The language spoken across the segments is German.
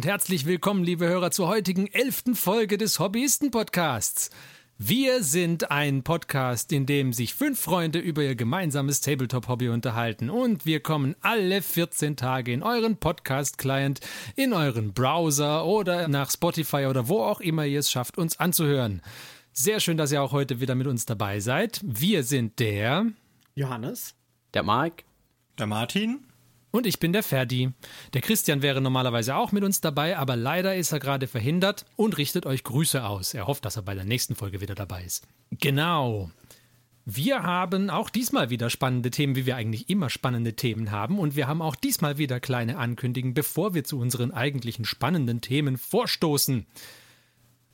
Und herzlich willkommen, liebe Hörer, zur heutigen elften Folge des Hobbyisten-Podcasts. Wir sind ein Podcast, in dem sich fünf Freunde über ihr gemeinsames Tabletop-Hobby unterhalten und wir kommen alle 14 Tage in euren Podcast-Client, in euren Browser oder nach Spotify oder wo auch immer ihr es schafft, uns anzuhören. Sehr schön, dass ihr auch heute wieder mit uns dabei seid. Wir sind der Johannes, der Marc, der Martin und ich bin der Ferdi. Der Christian wäre normalerweise auch mit uns dabei, aber leider ist er gerade verhindert und richtet euch Grüße aus. Er hofft, dass er bei der nächsten Folge wieder dabei ist. Genau. Wir haben auch diesmal wieder spannende Themen, wie wir eigentlich immer spannende Themen haben. Und wir haben auch diesmal wieder kleine Ankündigungen, bevor wir zu unseren eigentlichen spannenden Themen vorstoßen.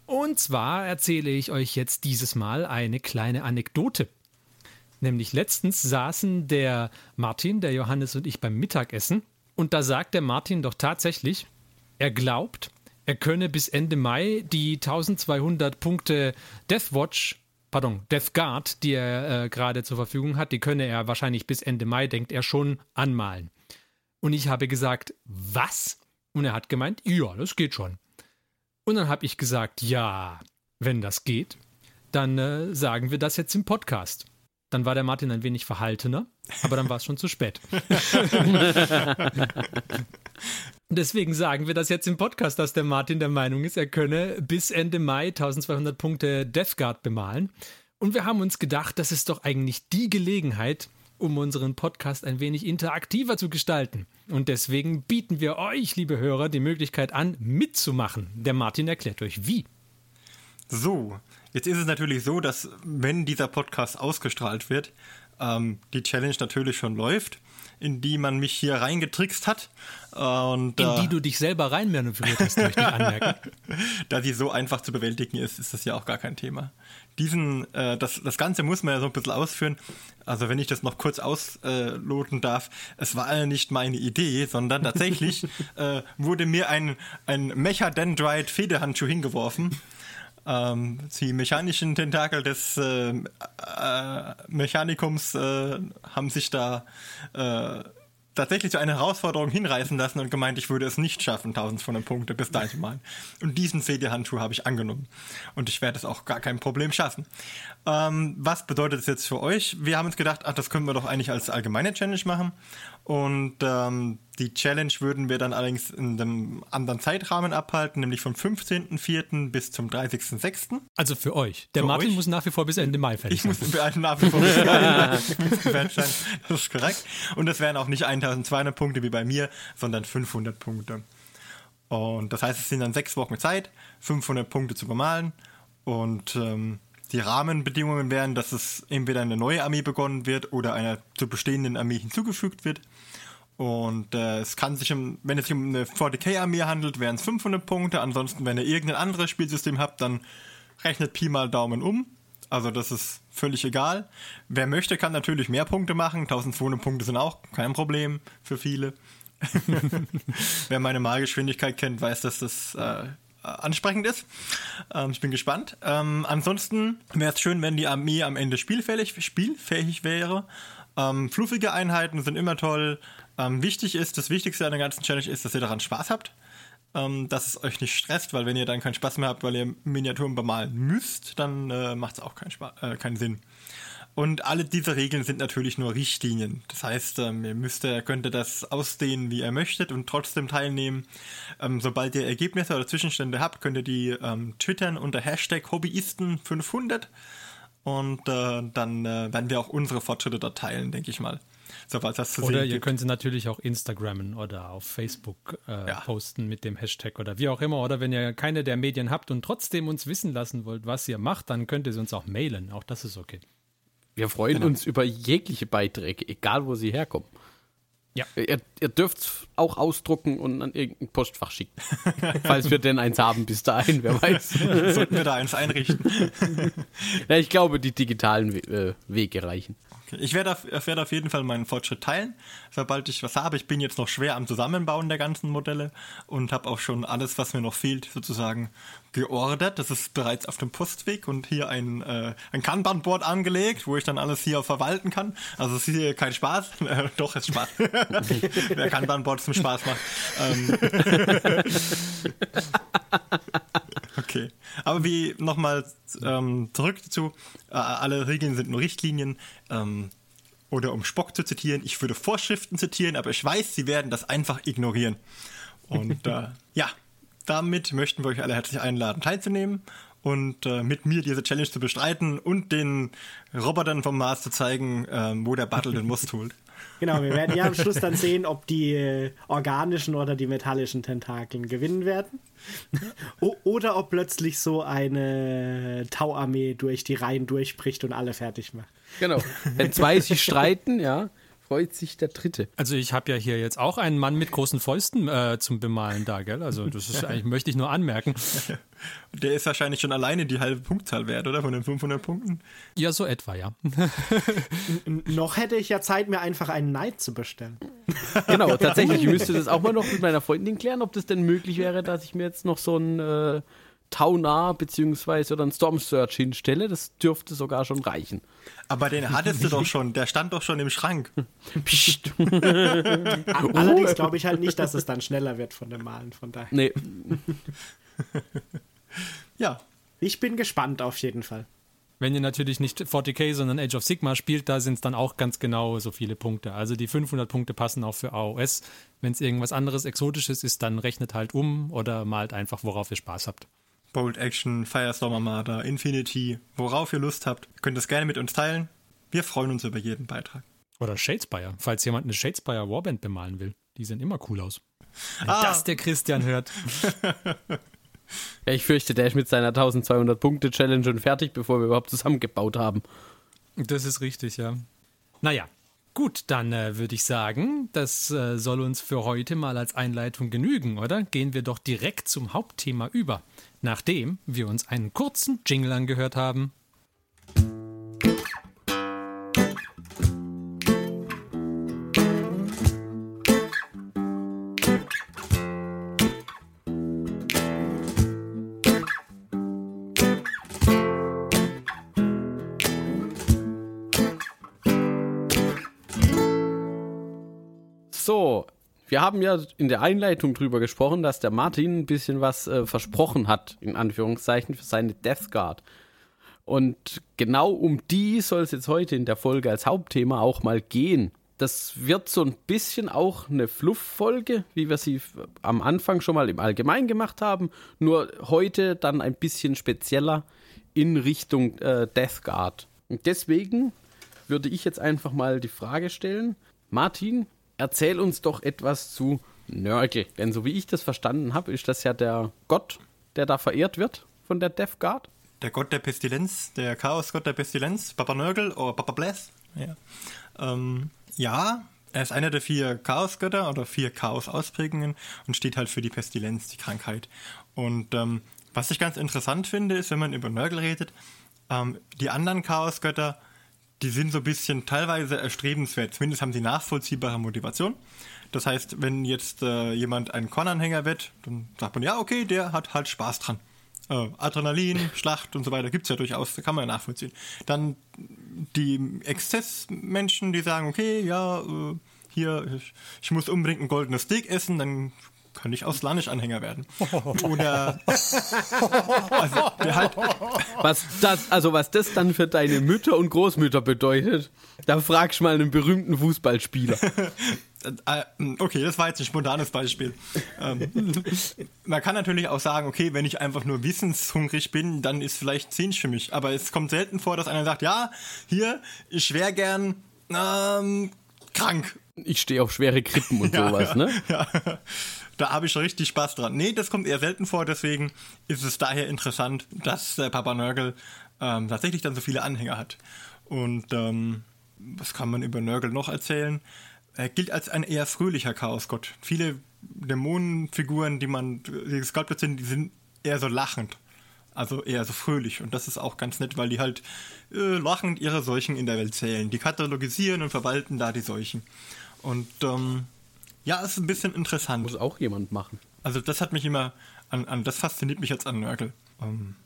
Und zwar erzähle ich euch jetzt dieses Mal eine kleine Anekdote. Nämlich letztens saßen der Martin, der Johannes und ich beim Mittagessen und da sagt der Martin doch tatsächlich, er glaubt, er könne bis Ende Mai die 1200 Punkte Deathwatch, pardon, Death Guard, die er äh, gerade zur Verfügung hat, die könne er wahrscheinlich bis Ende Mai, denkt er schon, anmalen. Und ich habe gesagt, was? Und er hat gemeint, ja, das geht schon. Und dann habe ich gesagt, ja, wenn das geht, dann äh, sagen wir das jetzt im Podcast. Dann war der Martin ein wenig verhaltener, aber dann war es schon zu spät. Deswegen sagen wir das jetzt im Podcast, dass der Martin der Meinung ist, er könne bis Ende Mai 1200 Punkte Death Guard bemalen. Und wir haben uns gedacht, das ist doch eigentlich die Gelegenheit, um unseren Podcast ein wenig interaktiver zu gestalten. Und deswegen bieten wir euch, liebe Hörer, die Möglichkeit an, mitzumachen. Der Martin erklärt euch wie. So, Jetzt ist es natürlich so, dass wenn dieser Podcast ausgestrahlt wird, ähm, die Challenge natürlich schon läuft, in die man mich hier reingetrickst hat. Und, in die äh, du dich selber reinmanövriert hast, möchte ich anmerken. da sie so einfach zu bewältigen ist, ist das ja auch gar kein Thema. Diesen, äh, das, das Ganze muss man ja so ein bisschen ausführen. Also wenn ich das noch kurz ausloten darf, es war ja nicht meine Idee, sondern tatsächlich äh, wurde mir ein, ein Mechadendrite Federhandschuh hingeworfen ähm, die mechanischen Tentakel des äh, äh, Mechanikums äh, haben sich da äh, tatsächlich zu einer Herausforderung hinreißen lassen und gemeint, ich würde es nicht schaffen, 1200 Punkte bis dahin zu malen. Und diesen CD-Handschuh habe ich angenommen. Und ich werde es auch gar kein Problem schaffen. Ähm, was bedeutet das jetzt für euch? Wir haben uns gedacht, ach, das können wir doch eigentlich als allgemeine Challenge machen. Und ähm, die Challenge würden wir dann allerdings in einem anderen Zeitrahmen abhalten, nämlich vom 15.04. bis zum 30.06. Also für euch. Der für Martin euch? muss nach wie vor bis Ende Mai fertig sein. Ich muss nach wie vor bis Ende Mai sein. Das ist korrekt. Und das wären auch nicht 1200 Punkte wie bei mir, sondern 500 Punkte. Und das heißt, es sind dann sechs Wochen Zeit, 500 Punkte zu bemalen. Und ähm, die Rahmenbedingungen wären, dass es entweder eine neue Armee begonnen wird oder einer zur bestehenden Armee hinzugefügt wird. Und äh, es kann sich, um, wenn es sich um eine 40k-Armee handelt, wären es 500 Punkte. Ansonsten, wenn ihr irgendein anderes Spielsystem habt, dann rechnet Pi mal Daumen um. Also das ist völlig egal. Wer möchte, kann natürlich mehr Punkte machen. 1200 Punkte sind auch kein Problem für viele. Wer meine Malgeschwindigkeit kennt, weiß, dass das äh, ansprechend ist. Ähm, ich bin gespannt. Ähm, ansonsten wäre es schön, wenn die Armee am Ende spielfähig, spielfähig wäre. Ähm, fluffige Einheiten sind immer toll. Ähm, wichtig ist, das Wichtigste an der ganzen Challenge ist, dass ihr daran Spaß habt. Ähm, dass es euch nicht stresst, weil wenn ihr dann keinen Spaß mehr habt, weil ihr Miniaturen bemalen müsst, dann äh, macht es auch keinen, äh, keinen Sinn. Und alle diese Regeln sind natürlich nur Richtlinien. Das heißt, ähm, ihr müsst, ihr könntet das ausdehnen, wie ihr möchtet und trotzdem teilnehmen. Ähm, sobald ihr Ergebnisse oder Zwischenstände habt, könnt ihr die ähm, twittern unter Hashtag Hobbyisten500 und äh, dann äh, werden wir auch unsere Fortschritte dort teilen, denke ich mal. Sobald das zu oder ihr gibt. könnt sie natürlich auch Instagrammen oder auf Facebook äh, ja. posten mit dem Hashtag oder wie auch immer. Oder wenn ihr keine der Medien habt und trotzdem uns wissen lassen wollt, was ihr macht, dann könnt ihr sie uns auch mailen. Auch das ist okay. Wir freuen genau. uns über jegliche Beiträge, egal wo sie herkommen. Ja. Ihr, ihr dürft es auch ausdrucken und an irgendein Postfach schicken. falls wir denn eins haben bis dahin, wer weiß. Sollten wir da eins einrichten? ja, ich glaube, die digitalen äh, Wege reichen. Ich werde auf, werd auf jeden Fall meinen Fortschritt teilen, sobald ich was habe. Ich bin jetzt noch schwer am Zusammenbauen der ganzen Modelle und habe auch schon alles, was mir noch fehlt, sozusagen geordert. Das ist bereits auf dem Postweg und hier ein, äh, ein Kanban-Board angelegt, wo ich dann alles hier verwalten kann. Also es ist hier kein Spaß. Äh, doch, es ist Spaß. Wer Kanban-Board zum Spaß macht. Ähm. okay. Aber wie nochmal ähm, zurück dazu, äh, alle Regeln sind nur Richtlinien. Ähm, oder um Spock zu zitieren, ich würde Vorschriften zitieren, aber ich weiß, sie werden das einfach ignorieren. Und äh, ja, damit möchten wir euch alle herzlich einladen, teilzunehmen und äh, mit mir diese Challenge zu bestreiten und den Robotern vom Mars zu zeigen, äh, wo der Battle den Most holt. Genau, wir werden ja am Schluss dann sehen, ob die äh, organischen oder die metallischen Tentakeln gewinnen werden. o oder ob plötzlich so eine Tauarmee durch die Reihen durchbricht und alle fertig macht. Genau. Wenn zwei sich streiten, ja, freut sich der Dritte. Also ich habe ja hier jetzt auch einen Mann mit großen Fäusten äh, zum Bemalen da, gell? Also das ist eigentlich, möchte ich nur anmerken. Der ist wahrscheinlich schon alleine die halbe Punktzahl wert, oder? Von den 500 Punkten? Ja, so etwa, ja. noch hätte ich ja Zeit, mir einfach einen Neid zu bestellen. Genau, tatsächlich. Ich müsste das auch mal noch mit meiner Freundin klären, ob das denn möglich wäre, dass ich mir jetzt noch so ein... Äh, Taunar beziehungsweise oder ein Storm Search hinstelle. Das dürfte sogar schon reichen. Aber den hattest du doch schon, der stand doch schon im Schrank. Psst. Allerdings glaube ich halt nicht, dass es dann schneller wird von dem Malen, von daher. Nee. ja. Ich bin gespannt auf jeden Fall. Wenn ihr natürlich nicht 40k, sondern Age of Sigma spielt, da sind es dann auch ganz genau so viele Punkte. Also die 500 Punkte passen auch für AOS. Wenn es irgendwas anderes Exotisches ist, dann rechnet halt um oder malt einfach, worauf ihr Spaß habt. Bolt Action, Firestorm Armada, Infinity, worauf ihr Lust habt, könnt es gerne mit uns teilen. Wir freuen uns über jeden Beitrag. Oder Shadespire, falls jemand eine Shadespire Warband bemalen will. Die sehen immer cool aus. Wenn ah. das der Christian hört. ja, ich fürchte, der ist mit seiner 1200 Punkte Challenge schon fertig, bevor wir überhaupt zusammengebaut haben. Das ist richtig, ja. Naja, Gut, dann äh, würde ich sagen, das äh, soll uns für heute mal als Einleitung genügen, oder? Gehen wir doch direkt zum Hauptthema über, nachdem wir uns einen kurzen Jingle angehört haben. Wir haben ja in der Einleitung drüber gesprochen, dass der Martin ein bisschen was äh, versprochen hat, in Anführungszeichen, für seine Death Guard. Und genau um die soll es jetzt heute in der Folge als Hauptthema auch mal gehen. Das wird so ein bisschen auch eine Fluff-Folge, wie wir sie am Anfang schon mal im Allgemeinen gemacht haben, nur heute dann ein bisschen spezieller in Richtung äh, Death Guard. Und deswegen würde ich jetzt einfach mal die Frage stellen, Martin, erzähl uns doch etwas zu Nörgel. Denn so wie ich das verstanden habe, ist das ja der Gott, der da verehrt wird von der Death Guard. Der Gott der Pestilenz, der Chaosgott der Pestilenz, Papa Nörgel oder Papa Bless. Ja. Ähm, ja, er ist einer der vier Chaosgötter oder vier Chaos-Ausprägungen und steht halt für die Pestilenz, die Krankheit. Und ähm, was ich ganz interessant finde, ist, wenn man über Nörgel redet, ähm, die anderen Chaosgötter die sind so ein bisschen teilweise erstrebenswert. Zumindest haben sie nachvollziehbare Motivation. Das heißt, wenn jetzt äh, jemand ein Kornanhänger wird, dann sagt man, ja, okay, der hat halt Spaß dran. Äh, Adrenalin, Schlacht und so weiter gibt es ja durchaus, da kann man ja nachvollziehen. Dann die Exzessmenschen, die sagen, okay, ja, äh, hier, ich, ich, muss unbedingt ein goldenes Steak essen, dann könnte ich Auslanisch-Anhänger werden. Oder also, halt was das, also was das dann für deine Mütter und Großmütter bedeutet, da fragst du mal einen berühmten Fußballspieler. Äh, okay, das war jetzt ein spontanes Beispiel. Ähm, man kann natürlich auch sagen, okay, wenn ich einfach nur wissenshungrig bin, dann ist vielleicht Zinsch für mich. Aber es kommt selten vor, dass einer sagt, ja, hier, ich wäre gern ähm, krank. Ich stehe auf schwere Krippen und ja, sowas, ne? Ja da habe ich richtig Spaß dran. Nee, das kommt eher selten vor, deswegen ist es daher interessant, dass der Papa Nörgel ähm, tatsächlich dann so viele Anhänger hat. Und ähm, was kann man über Nörgel noch erzählen? Er gilt als ein eher fröhlicher Chaosgott. Viele Dämonenfiguren, die man die gesculptet sind, die sind eher so lachend. Also eher so fröhlich. Und das ist auch ganz nett, weil die halt äh, lachend ihre Seuchen in der Welt zählen. Die katalogisieren und verwalten da die Seuchen. Und ähm, ja, ist ein bisschen interessant. Muss auch jemand machen. Also das hat mich immer an, an das fasziniert mich jetzt an Nörgel. Ähm,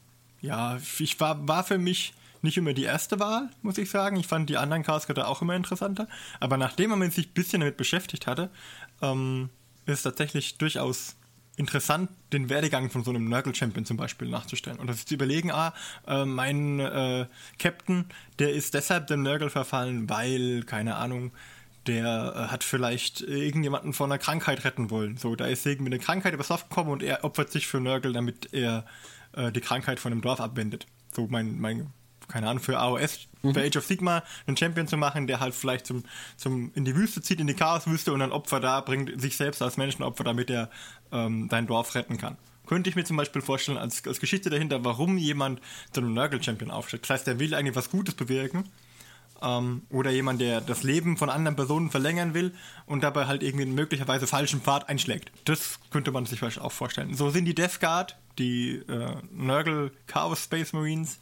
ja, ich war, war für mich nicht immer die erste Wahl, muss ich sagen. Ich fand die anderen Chaosgötter auch immer interessanter. Aber nachdem man sich ein bisschen damit beschäftigt hatte, ähm, ist es tatsächlich durchaus interessant, den Werdegang von so einem Nurgle-Champion zum Beispiel nachzustellen. Und das zu überlegen, ah, äh, mein äh, Captain, der ist deshalb dem Nurgle verfallen, weil, keine Ahnung, der äh, hat vielleicht irgendjemanden vor einer Krankheit retten wollen. So, da ist irgendwie eine Krankheit übers Dorf gekommen und er opfert sich für Nurgle, damit er äh, die Krankheit von dem Dorf abwendet. So mein, mein keine Ahnung, für AOS, mhm. für Age of Sigma einen Champion zu machen, der halt vielleicht zum, zum in die Wüste zieht, in die Chaoswüste und ein Opfer da bringt, sich selbst als Menschenopfer, damit er ähm, dein Dorf retten kann. Könnte ich mir zum Beispiel vorstellen, als, als Geschichte dahinter, warum jemand zu einem Nurgle-Champion aufsteht. Das heißt, der will eigentlich was Gutes bewirken. Ähm, oder jemand, der das Leben von anderen Personen verlängern will und dabei halt irgendwie einen möglicherweise falschen Pfad einschlägt. Das könnte man sich vielleicht auch vorstellen. So sind die Death Guard, die äh, Nurgle Chaos Space Marines,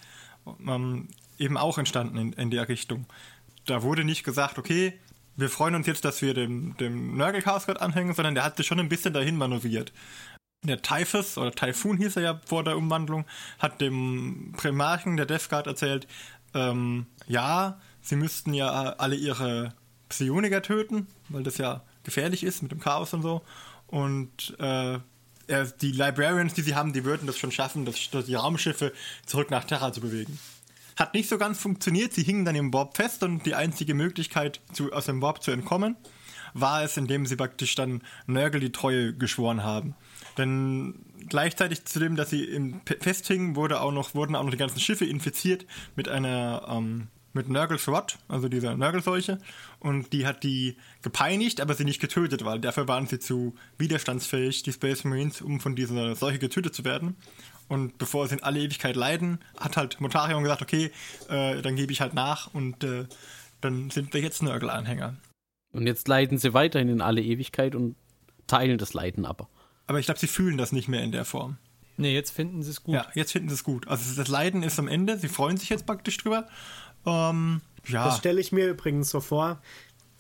ähm, eben auch entstanden in, in der Richtung. Da wurde nicht gesagt, okay, wir freuen uns jetzt, dass wir dem, dem Nurgle Chaos Guard anhängen, sondern der hat sich schon ein bisschen dahin manövriert. Der Typhus, oder Typhoon hieß er ja vor der Umwandlung, hat dem Primarchen der Death Guard erzählt, ähm, ja, sie müssten ja alle ihre Psioniker töten, weil das ja gefährlich ist mit dem Chaos und so. Und äh, die Librarians, die sie haben, die würden das schon schaffen, das, die Raumschiffe zurück nach Terra zu bewegen. Hat nicht so ganz funktioniert, sie hingen dann im Warp fest und die einzige Möglichkeit, zu, aus dem Warp zu entkommen, war es, indem sie praktisch dann Nörgel die Treue geschworen haben. Denn gleichzeitig zu dem, dass sie im festhingen, wurde auch noch, wurden auch noch die ganzen Schiffe infiziert mit einer ähm, mit Nurgles Rot, also dieser Nurgle-Seuche. Und die hat die gepeinigt, aber sie nicht getötet, weil dafür waren sie zu widerstandsfähig, die Space Marines, um von dieser Seuche getötet zu werden. Und bevor sie in alle Ewigkeit leiden, hat halt Motarion gesagt, okay, äh, dann gebe ich halt nach und äh, dann sind wir jetzt Nurgle-Anhänger. Und jetzt leiden sie weiterhin in alle Ewigkeit und teilen das Leiden aber. Aber ich glaube, sie fühlen das nicht mehr in der Form. Nee, jetzt finden sie es gut. Ja, jetzt finden sie es gut. Also das Leiden ist am Ende, sie freuen sich jetzt praktisch drüber ähm, ja. Das stelle ich mir übrigens so vor.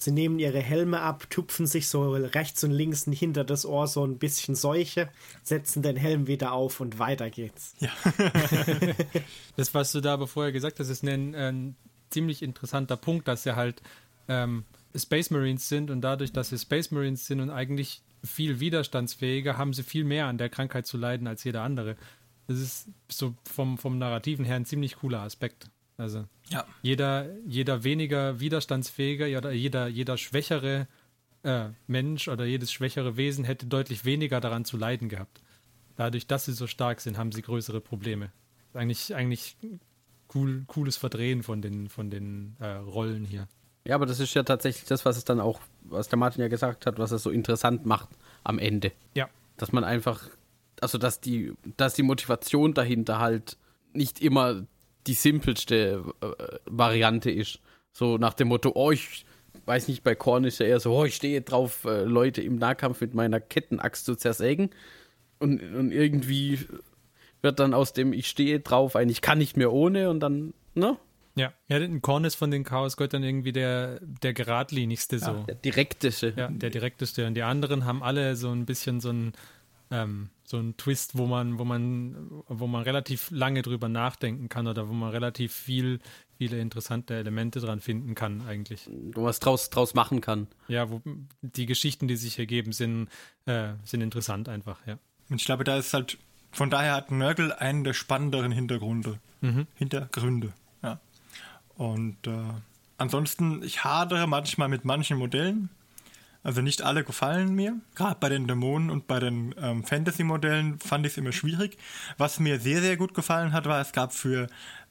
Sie nehmen ihre Helme ab, tupfen sich so rechts und links hinter das Ohr so ein bisschen Seuche, setzen den Helm wieder auf und weiter geht's. Ja. das, was du da aber vorher gesagt hast, ist ein, ein ziemlich interessanter Punkt, dass sie halt ähm, Space Marines sind und dadurch, dass sie Space Marines sind und eigentlich viel widerstandsfähiger, haben sie viel mehr an der Krankheit zu leiden als jeder andere. Das ist so vom, vom Narrativen her ein ziemlich cooler Aspekt. Also ja. jeder, jeder weniger widerstandsfähige oder jeder, jeder schwächere äh, Mensch oder jedes schwächere Wesen hätte deutlich weniger daran zu leiden gehabt. Dadurch, dass sie so stark sind, haben sie größere Probleme. Eigentlich, eigentlich cool, cooles Verdrehen von den, von den äh, Rollen hier. Ja, aber das ist ja tatsächlich das, was es dann auch, was der Martin ja gesagt hat, was es so interessant macht am Ende. Ja. Dass man einfach, also dass die, dass die Motivation dahinter halt nicht immer die simpelste äh, Variante ist. So nach dem Motto, oh, ich weiß nicht, bei Korn ist ja eher so, oh, ich stehe drauf, äh, Leute im Nahkampf mit meiner Kettenaxt zu zersägen. Und, und irgendwie wird dann aus dem, ich stehe drauf, eigentlich kann nicht mehr ohne und dann, ne? Ja, ja, Korn ist von den Chaosgöttern irgendwie der, der geradlinigste so. Ja, der direkteste. Ja, der direkteste. Und die anderen haben alle so ein bisschen so ein ähm, so ein Twist, wo man, wo man, wo man relativ lange drüber nachdenken kann oder wo man relativ viel, viele interessante Elemente dran finden kann, eigentlich. Wo man was draus, draus machen kann. Ja, wo die Geschichten, die sich ergeben, sind, äh, sind interessant einfach, ja. Und ich glaube, da ist halt, von daher hat Nörgel einen der spannenderen Hintergründe. Mhm. Hintergründe, ja. Und äh, ansonsten, ich hadere manchmal mit manchen Modellen. Also nicht alle gefallen mir. Gerade bei den Dämonen und bei den ähm, Fantasy-Modellen fand ich es immer schwierig. Was mir sehr, sehr gut gefallen hat, war, es gab für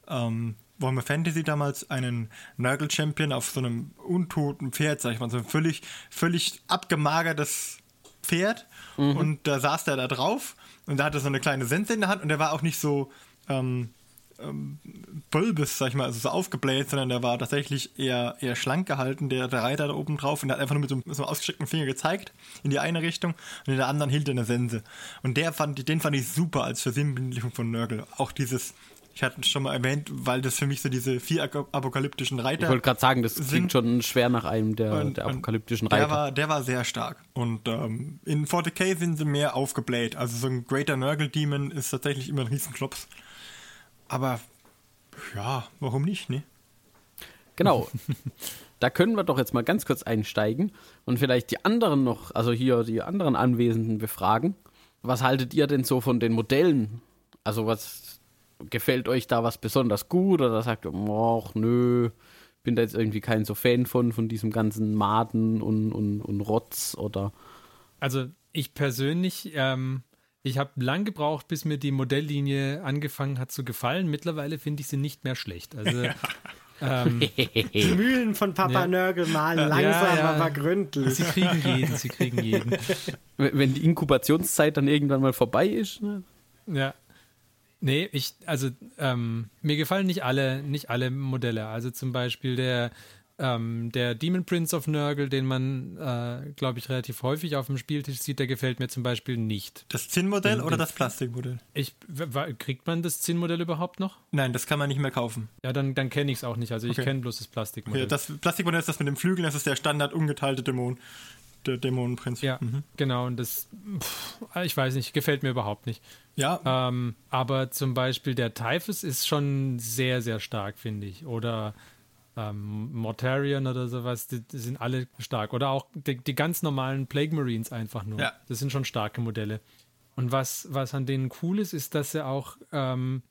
ähm, Warhammer Fantasy damals einen Nurgle-Champion auf so einem untoten Pferd, sag ich mal, so ein völlig, völlig abgemagertes Pferd. Mhm. Und da saß der da drauf und da hatte so eine kleine Sense in der Hand und der war auch nicht so, ähm, ähm, bulbous, sag ich mal, also so aufgebläht, sondern der war tatsächlich eher, eher schlank gehalten, der, der Reiter da oben drauf und der hat einfach nur mit so, mit so einem ausgestreckten Finger gezeigt in die eine Richtung und in der anderen hielt er eine Sense. Und der fand, den fand ich super als Versinnbildlichung von Nörgel. Auch dieses, ich hatte es schon mal erwähnt, weil das für mich so diese vier apokalyptischen Reiter. Ich wollte gerade sagen, das klingt sind. schon schwer nach einem der, und, der apokalyptischen Reiter. Der war, der war sehr stark. Und ähm, in 40k sind sie mehr aufgebläht. Also so ein Greater Nurgle Demon ist tatsächlich immer ein Riesenklops. Aber ja, warum nicht, ne? Genau. da können wir doch jetzt mal ganz kurz einsteigen und vielleicht die anderen noch, also hier die anderen Anwesenden befragen. Was haltet ihr denn so von den Modellen? Also was gefällt euch da was besonders gut oder sagt ihr, ach nö, bin da jetzt irgendwie kein so Fan von, von diesem ganzen Maden und, und, und Rotz oder. Also ich persönlich ähm, ich habe lang gebraucht, bis mir die Modelllinie angefangen hat zu gefallen. Mittlerweile finde ich sie nicht mehr schlecht. Also ähm, die Mühlen von Papa ja. Nörgel malen langsam, ja, ja. aber gründlich. Sie kriegen jeden, sie kriegen jeden. Wenn die Inkubationszeit dann irgendwann mal vorbei ist. Ne? Ja. Nee, ich, also ähm, mir gefallen nicht alle, nicht alle Modelle. Also zum Beispiel der ähm, der Demon Prince of Nurgle, den man, äh, glaube ich, relativ häufig auf dem Spieltisch sieht, der gefällt mir zum Beispiel nicht. Das Zinnmodell oder das Plastikmodell? Ich, kriegt man das Zinnmodell überhaupt noch? Nein, das kann man nicht mehr kaufen. Ja, dann, dann kenne ich es auch nicht. Also ich kenne bloß das Plastikmodell. Okay, das Plastikmodell ist das mit dem Flügel, das ist der Standard ungeteilte Dämon. Der Dämonenprinz. Ja, mhm. genau. Und das, pff, ich weiß nicht, gefällt mir überhaupt nicht. Ja. Ähm, aber zum Beispiel der Typhus ist schon sehr, sehr stark, finde ich. Oder ähm, Mortarion oder sowas, die, die, sind alle stark. Oder auch die, die, ganz normalen Plague Marines einfach nur. Ja. Das sind schon starke Modelle. Und was, was an denen cool ist, ist, dass sie auch ähm,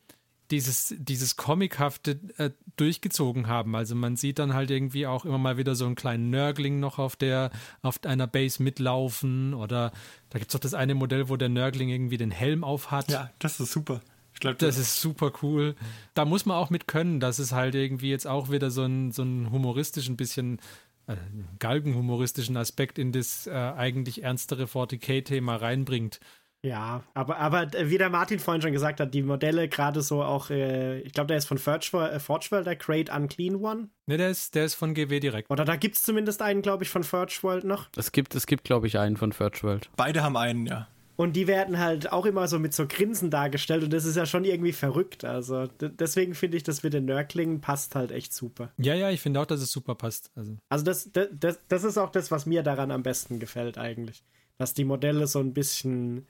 dieses, dieses Comichafte äh, durchgezogen haben. Also man sieht dann halt irgendwie auch immer mal wieder so einen kleinen Nörgling noch auf der, auf einer Base mitlaufen. Oder da gibt es doch das eine Modell, wo der Nörgling irgendwie den Helm auf hat. Ja, das ist super. Ich glaub, das, das ist super cool. Da muss man auch mit können, dass es halt irgendwie jetzt auch wieder so ein, so ein humoristischen bisschen äh, galgenhumoristischen Aspekt in das äh, eigentlich ernstere 40k-Thema reinbringt. Ja, aber, aber wie der Martin vorhin schon gesagt hat, die Modelle gerade so auch, äh, ich glaube, der ist von Forge World, der Great Unclean One. Ne, der ist, der ist von GW direkt. Oder da gibt es zumindest einen, glaube ich, von Forge World noch. Es gibt, es gibt glaube ich, einen von Forge World. Beide haben einen, ja. Und die werden halt auch immer so mit so Grinsen dargestellt und das ist ja schon irgendwie verrückt. Also deswegen finde ich, das mit den Nörklingen passt halt echt super. Ja, ja, ich finde auch, dass es super passt. Also, also das, das, das ist auch das, was mir daran am besten gefällt eigentlich. Dass die Modelle so ein bisschen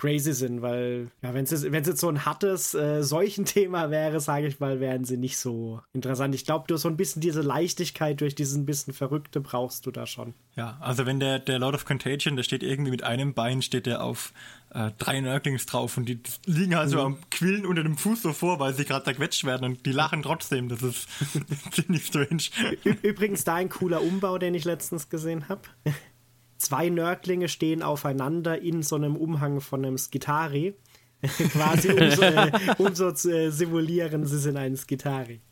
crazy sind, weil, ja, wenn es jetzt so ein hartes äh, Seuchenthema wäre, sage ich mal, wären sie nicht so interessant. Ich glaube, du so ein bisschen diese Leichtigkeit durch diesen bisschen Verrückte brauchst du da schon. Ja, also wenn der, der Lord of Contagion, der steht irgendwie mit einem Bein, steht der auf äh, drei Nörglings drauf und die liegen also mhm. am Quillen unter dem Fuß so vor, weil sie gerade zerquetscht werden und die lachen trotzdem. Das ist ziemlich strange. Übrigens da ein cooler Umbau, den ich letztens gesehen habe zwei Nördlinge stehen aufeinander in so einem Umhang von einem Skitari. Quasi um so, äh, um so, zu äh, simulieren, sie sind ein Skitari.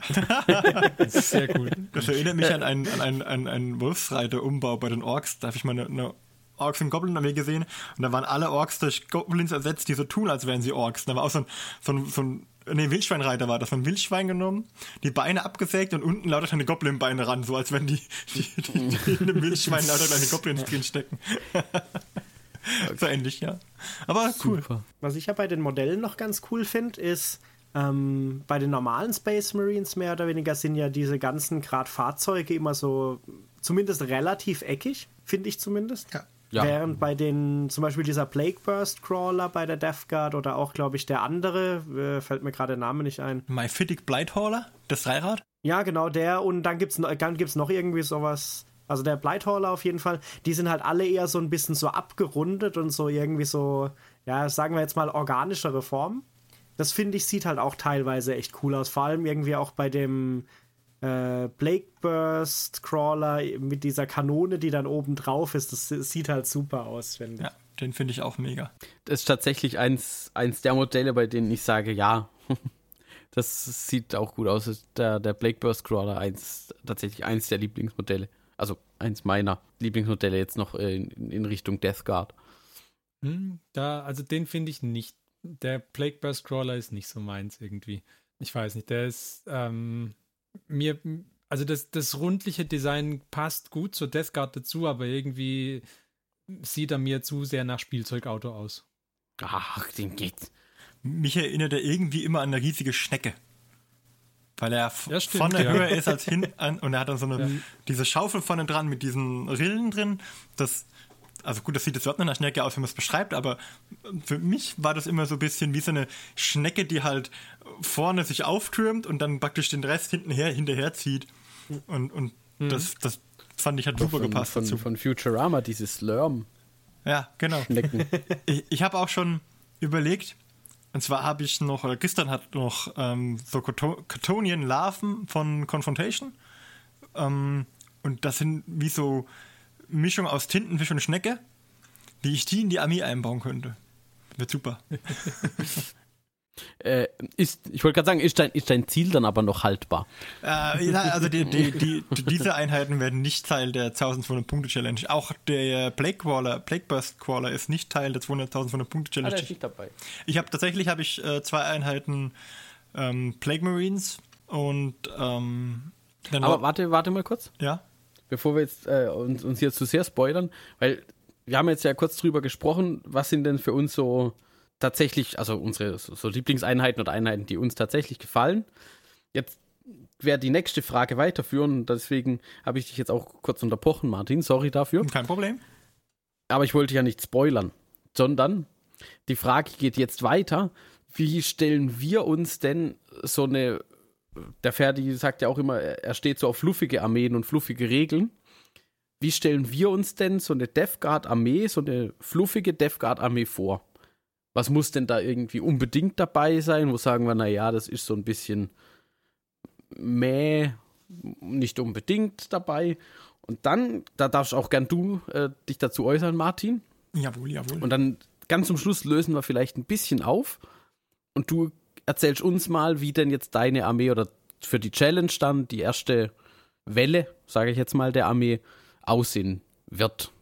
das ist sehr cool. Das erinnert mich an einen, an einen, an einen Wolfsreiter-Umbau bei den Orks. Da habe ich mal eine, eine Orks und Goblin Armee gesehen und da waren alle Orks durch Goblins ersetzt, die so tun, als wären sie Orks. da war auch so ein, so ein, so ein nee, Wildschweinreiter war das, ein Wildschwein genommen, die Beine abgesägt und unten lauter kleine Goblin-Beine ran, so als wenn die, die, die, die in einem Wildschwein lauter kleine Goblins drin stecken. so ähnlich, ja. Aber cool. Super. Was ich ja bei den Modellen noch ganz cool finde, ist, ähm, bei den normalen Space Marines mehr oder weniger sind ja diese ganzen gerade Fahrzeuge immer so zumindest relativ eckig, finde ich zumindest. Ja. Ja. Während bei den, zum Beispiel dieser Plague Burst Crawler bei der Death Guard oder auch, glaube ich, der andere, äh, fällt mir gerade der Name nicht ein. Myphitic Blighthauler, das Dreirad? Ja, genau, der. Und dann gibt es dann gibt's noch irgendwie sowas. Also der Blighthauler auf jeden Fall. Die sind halt alle eher so ein bisschen so abgerundet und so irgendwie so, ja, sagen wir jetzt mal organischere Formen. Das finde ich, sieht halt auch teilweise echt cool aus. Vor allem irgendwie auch bei dem äh, Blake Burst Crawler mit dieser Kanone, die dann oben drauf ist. Das sieht halt super aus, finde ich. Ja, den finde ich auch mega. Das ist tatsächlich eins, eins der Modelle, bei denen ich sage, ja, das sieht auch gut aus. Der, der Blake Burst Crawler eins, tatsächlich eins der Lieblingsmodelle. Also eins meiner Lieblingsmodelle jetzt noch in, in Richtung Death Guard. Hm, da, also den finde ich nicht. Der Plague Burst Crawler ist nicht so meins irgendwie. ich weiß nicht, der ist ähm, mir, also das, das rundliche Design passt gut zur Death Guard dazu, aber irgendwie sieht er mir zu sehr nach Spielzeugauto aus. Ach, den geht's. Mich erinnert er irgendwie immer an eine riesige Schnecke. Weil er Ja, stimmt, vorne ja. höher ist als hinten und er hat dann so eine, Ja. diese Schaufel vorne dran mit diesen Rillen drin. Das, also gut, das sieht jetzt überhaupt nicht nach Schnecke aus, wenn man es beschreibt, aber für mich war das immer so ein bisschen wie so eine Schnecke, die halt vorne sich auftürmt und dann praktisch den Rest hintenher, hinterher zieht. Und, und Mhm. das, das fand ich hat super von, gepasst von, dazu. von Futurama, dieses Slurm-Schnecken. Ja, genau. Ich, ich habe auch schon überlegt, und zwar habe ich noch, oder Christian hat noch ähm, so Cotonien-Larven von Confrontation. Ähm, und das sind wie so Mischung aus Tintenfisch und Schnecke, wie ich die in die Armee einbauen könnte. Wird super. Äh, ist, ich wollte gerade sagen, ist dein, ist dein Ziel dann aber noch haltbar? Äh, also die, die, die, die, diese Einheiten werden nicht Teil der 1200-Punkte-Challenge. Auch der Plague Crawler, Plague Burst Crawler ist nicht Teil der 200.000-Punkte-Challenge. nicht dabei. Ich habe tatsächlich habe ich äh, zwei Einheiten ähm, Plague Marines und ähm, dann Aber war- warte, warte mal kurz, ja, bevor wir jetzt äh, uns, uns hier zu sehr spoilern, weil wir haben jetzt ja kurz drüber gesprochen, was sind denn für uns so tatsächlich, also unsere so, Lieblingseinheiten oder Einheiten, die uns tatsächlich gefallen. Jetzt wäre die nächste Frage weiterführen, deswegen habe ich dich jetzt auch kurz unterbrochen, Martin, sorry dafür. kein Problem. Aber ich wollte ja nicht spoilern, sondern die Frage geht jetzt weiter. Wie stellen wir uns denn so eine, der Ferdi sagt ja auch immer, er steht so auf fluffige Armeen und fluffige Regeln. Wie stellen wir uns denn so eine Death Guard Armee, so eine fluffige Death Guard Armee vor? Was muss denn da irgendwie unbedingt dabei sein? Wo sagen wir, naja, das ist so ein bisschen mäh, nicht unbedingt dabei. Und dann, da darfst auch gern du äh, dich dazu äußern, Martin. Jawohl, jawohl. Und dann ganz zum Schluss lösen wir vielleicht ein bisschen auf. Und du erzählst uns mal, wie denn jetzt deine Armee oder für die Challenge dann die erste Welle, sage ich jetzt mal, der Armee aussehen wird,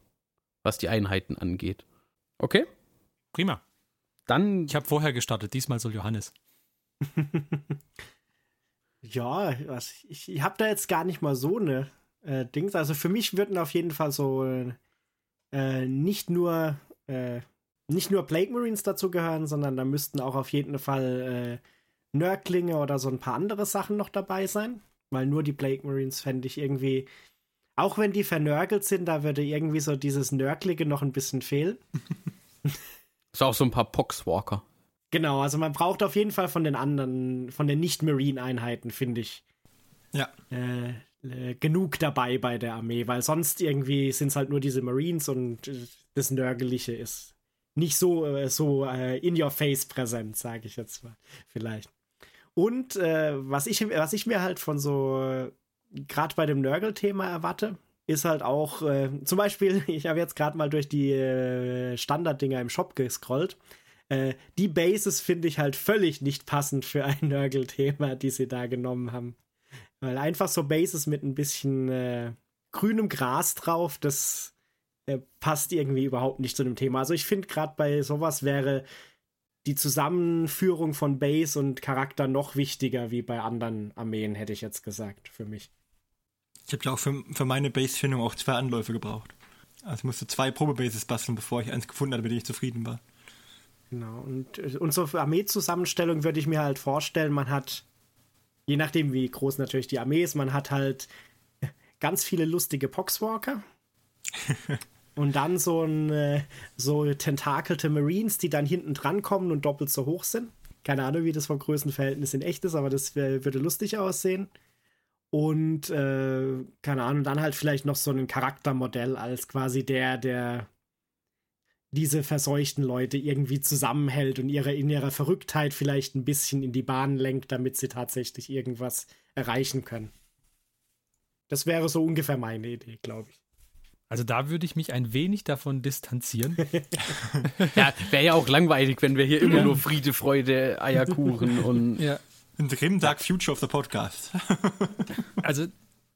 was die Einheiten angeht. Okay? Prima. Dann Ich habe vorher gestartet, diesmal soll Johannes. Ja, was, ich, ich habe da jetzt gar nicht mal so eine äh, Dings. Also für mich würden auf jeden Fall so äh, nicht nur äh, nicht nur Plague Marines dazu gehören, sondern da müssten auch auf jeden Fall äh, Nörglinge oder so ein paar andere Sachen noch dabei sein. Weil nur die Plague Marines fände ich irgendwie, auch wenn die vernörgelt sind, da würde irgendwie so dieses Nörglige noch ein bisschen fehlen. ist auch so ein paar Poxwalker. Genau, also man braucht auf jeden Fall von den anderen, von den Nicht-Marine-Einheiten, finde ich, ja, äh, äh, genug dabei bei der Armee, weil sonst irgendwie sind es halt nur diese Marines und äh, das Nörgeliche ist nicht so, äh, so äh, in your face präsent, sage ich jetzt mal vielleicht. Und äh, was, ich, was ich mir halt von so, gerade bei dem Nörgel-Thema erwarte, ist halt auch, äh, zum Beispiel, ich habe jetzt gerade mal durch die äh, Standarddinger im Shop gescrollt. Äh, die Bases finde ich halt völlig nicht passend für ein Nörgel-Thema, die sie da genommen haben. Weil einfach so Bases mit ein bisschen äh, grünem Gras drauf, das äh, passt irgendwie überhaupt nicht zu dem Thema. Also ich finde gerade bei sowas wäre die Zusammenführung von Base und Charakter noch wichtiger wie bei anderen Armeen, hätte ich jetzt gesagt, für mich. Ich habe ja auch für, für meine Base-Findung auch zwei Anläufe gebraucht. Also ich musste zwei Probebases basteln, bevor ich eins gefunden hatte, mit dem ich zufrieden war. Genau. Und, äh, für Armeezusammenstellung würde ich mir halt vorstellen, man hat, je nachdem wie groß natürlich die Armee ist, man hat halt ganz viele lustige Poxwalker. und dann so ein äh, so tentakelte Marines, die dann hinten dran kommen und doppelt so hoch sind. Keine Ahnung, wie das vom Größenverhältnis in echt ist, aber das würde lustig aussehen. Und äh, keine Ahnung, dann halt vielleicht noch so ein Charaktermodell als quasi der, der diese verseuchten Leute irgendwie zusammenhält und ihre in ihrer Verrücktheit vielleicht ein bisschen in die Bahn lenkt, damit sie tatsächlich irgendwas erreichen können. Das wäre so ungefähr meine Idee, glaube ich. Also da würde ich mich ein wenig davon distanzieren. Ja, wäre ja auch langweilig, wenn wir hier immer nur Friede, Freude, Eierkuchen und ja. In the Grim Dark Future of the Podcast. Also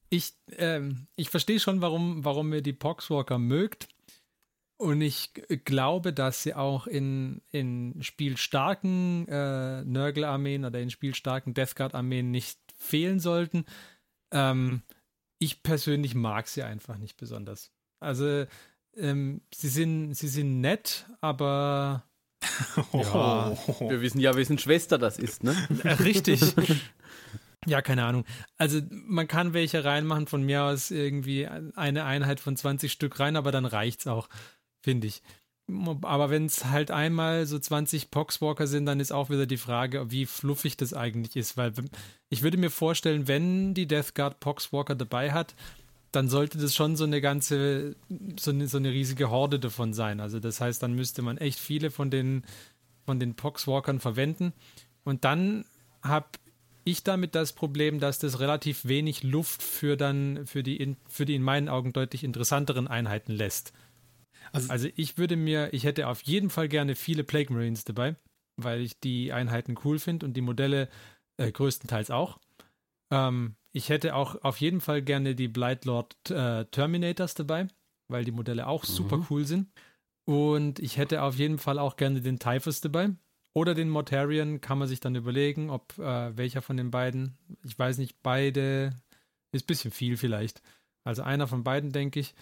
ich, ähm, ich verstehe schon, warum, warum ihr die Poxwalker mögt. Und ich glaube, dass sie auch in, in spielstarken äh, Nurgle-Armeen oder in spielstarken Death Guard-Armeen nicht fehlen sollten. Ähm, ich persönlich mag sie einfach nicht besonders. Also, ähm, sie, sind, sie sind nett, aber. Ja. Wir wissen ja, wessen Schwester das ist, ne? Richtig. Ja, keine Ahnung. Also man kann welche reinmachen, von mir aus irgendwie eine Einheit von 20 Stück rein, aber dann reicht's auch, finde ich. Aber wenn es halt einmal so 20 Poxwalker sind, dann ist auch wieder die Frage, wie fluffig das eigentlich ist. Weil ich würde mir vorstellen, wenn die Death Guard Poxwalker dabei hat, dann sollte das schon so eine ganze, so eine, so eine riesige Horde davon sein. Also das heißt, dann müsste man echt viele von den, von den Poxwalkern verwenden. Und dann habe ich damit das Problem, dass das relativ wenig Luft für dann für die in, für die in meinen Augen deutlich interessanteren Einheiten lässt. Also, also, ich würde mir, ich hätte auf jeden Fall gerne viele Plague Marines dabei, weil ich die Einheiten cool finde und die Modelle äh, größtenteils auch. Ähm, ich hätte auch auf jeden Fall gerne die Blightlord äh, Terminators dabei, weil die Modelle auch mhm. super cool sind. Und ich hätte auf jeden Fall auch gerne den Typhus dabei. Oder den Mortarian kann man sich dann überlegen, ob äh, welcher von den beiden. Ich weiß nicht, beide ist ein bisschen viel vielleicht. Also einer von beiden, denke ich.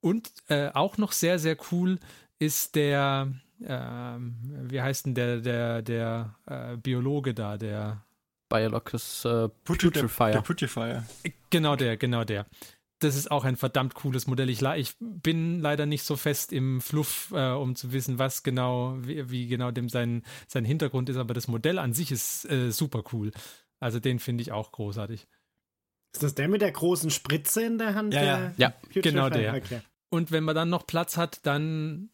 Und äh, auch noch sehr, sehr cool ist der, äh, wie heißt denn der, der, der äh, Biologe da, der Biologous äh, Putrifier. Der, Putrifier. Genau der, genau der. Das ist auch ein verdammt cooles Modell. Ich, ich bin leider nicht so fest im Fluff, äh, um zu wissen, was genau, wie, wie, genau dem sein, sein Hintergrund ist, aber das Modell an sich ist äh, super cool. Also den finde ich auch großartig. Ist das der mit der großen Spritze in der Hand? Ja, ja. ja genau der. Okay. Und wenn man dann noch Platz hat, dann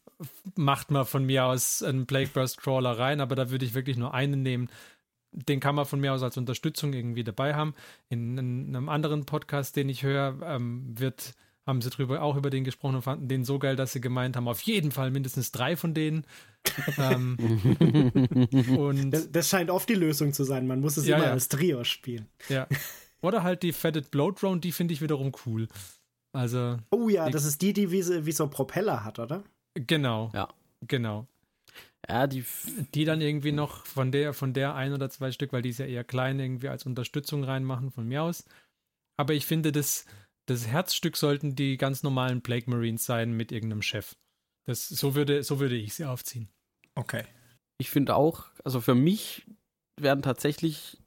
macht man von mir aus einen Plague Burst Crawler rein, aber da würde ich wirklich nur einen nehmen. Den kann man von mir aus als Unterstützung irgendwie dabei haben. In, in einem anderen Podcast, den ich höre, ähm, wird, haben sie drüber auch über den gesprochen und fanden den so geil, dass sie gemeint haben, auf jeden Fall mindestens drei von denen. ähm, und das, das, scheint oft die Lösung zu sein. Man muss es ja, immer ja. als Trio spielen. Ja. Oder halt die Fetted Blow Drone, die finde ich wiederum cool. Also. Oh ja, die, das ist die, die wie, wie so Propeller hat, oder? Genau. Ja. Genau. Ja, die, die dann irgendwie noch von der, von der ein oder zwei Stück, weil die ist ja eher klein, irgendwie als Unterstützung reinmachen von mir aus. Aber ich finde, das, das Herzstück sollten die ganz normalen Plague Marines sein mit irgendeinem Chef. Das, so, würde, so würde ich sie aufziehen. Okay. Ich finde auch, also für mich werden tatsächlich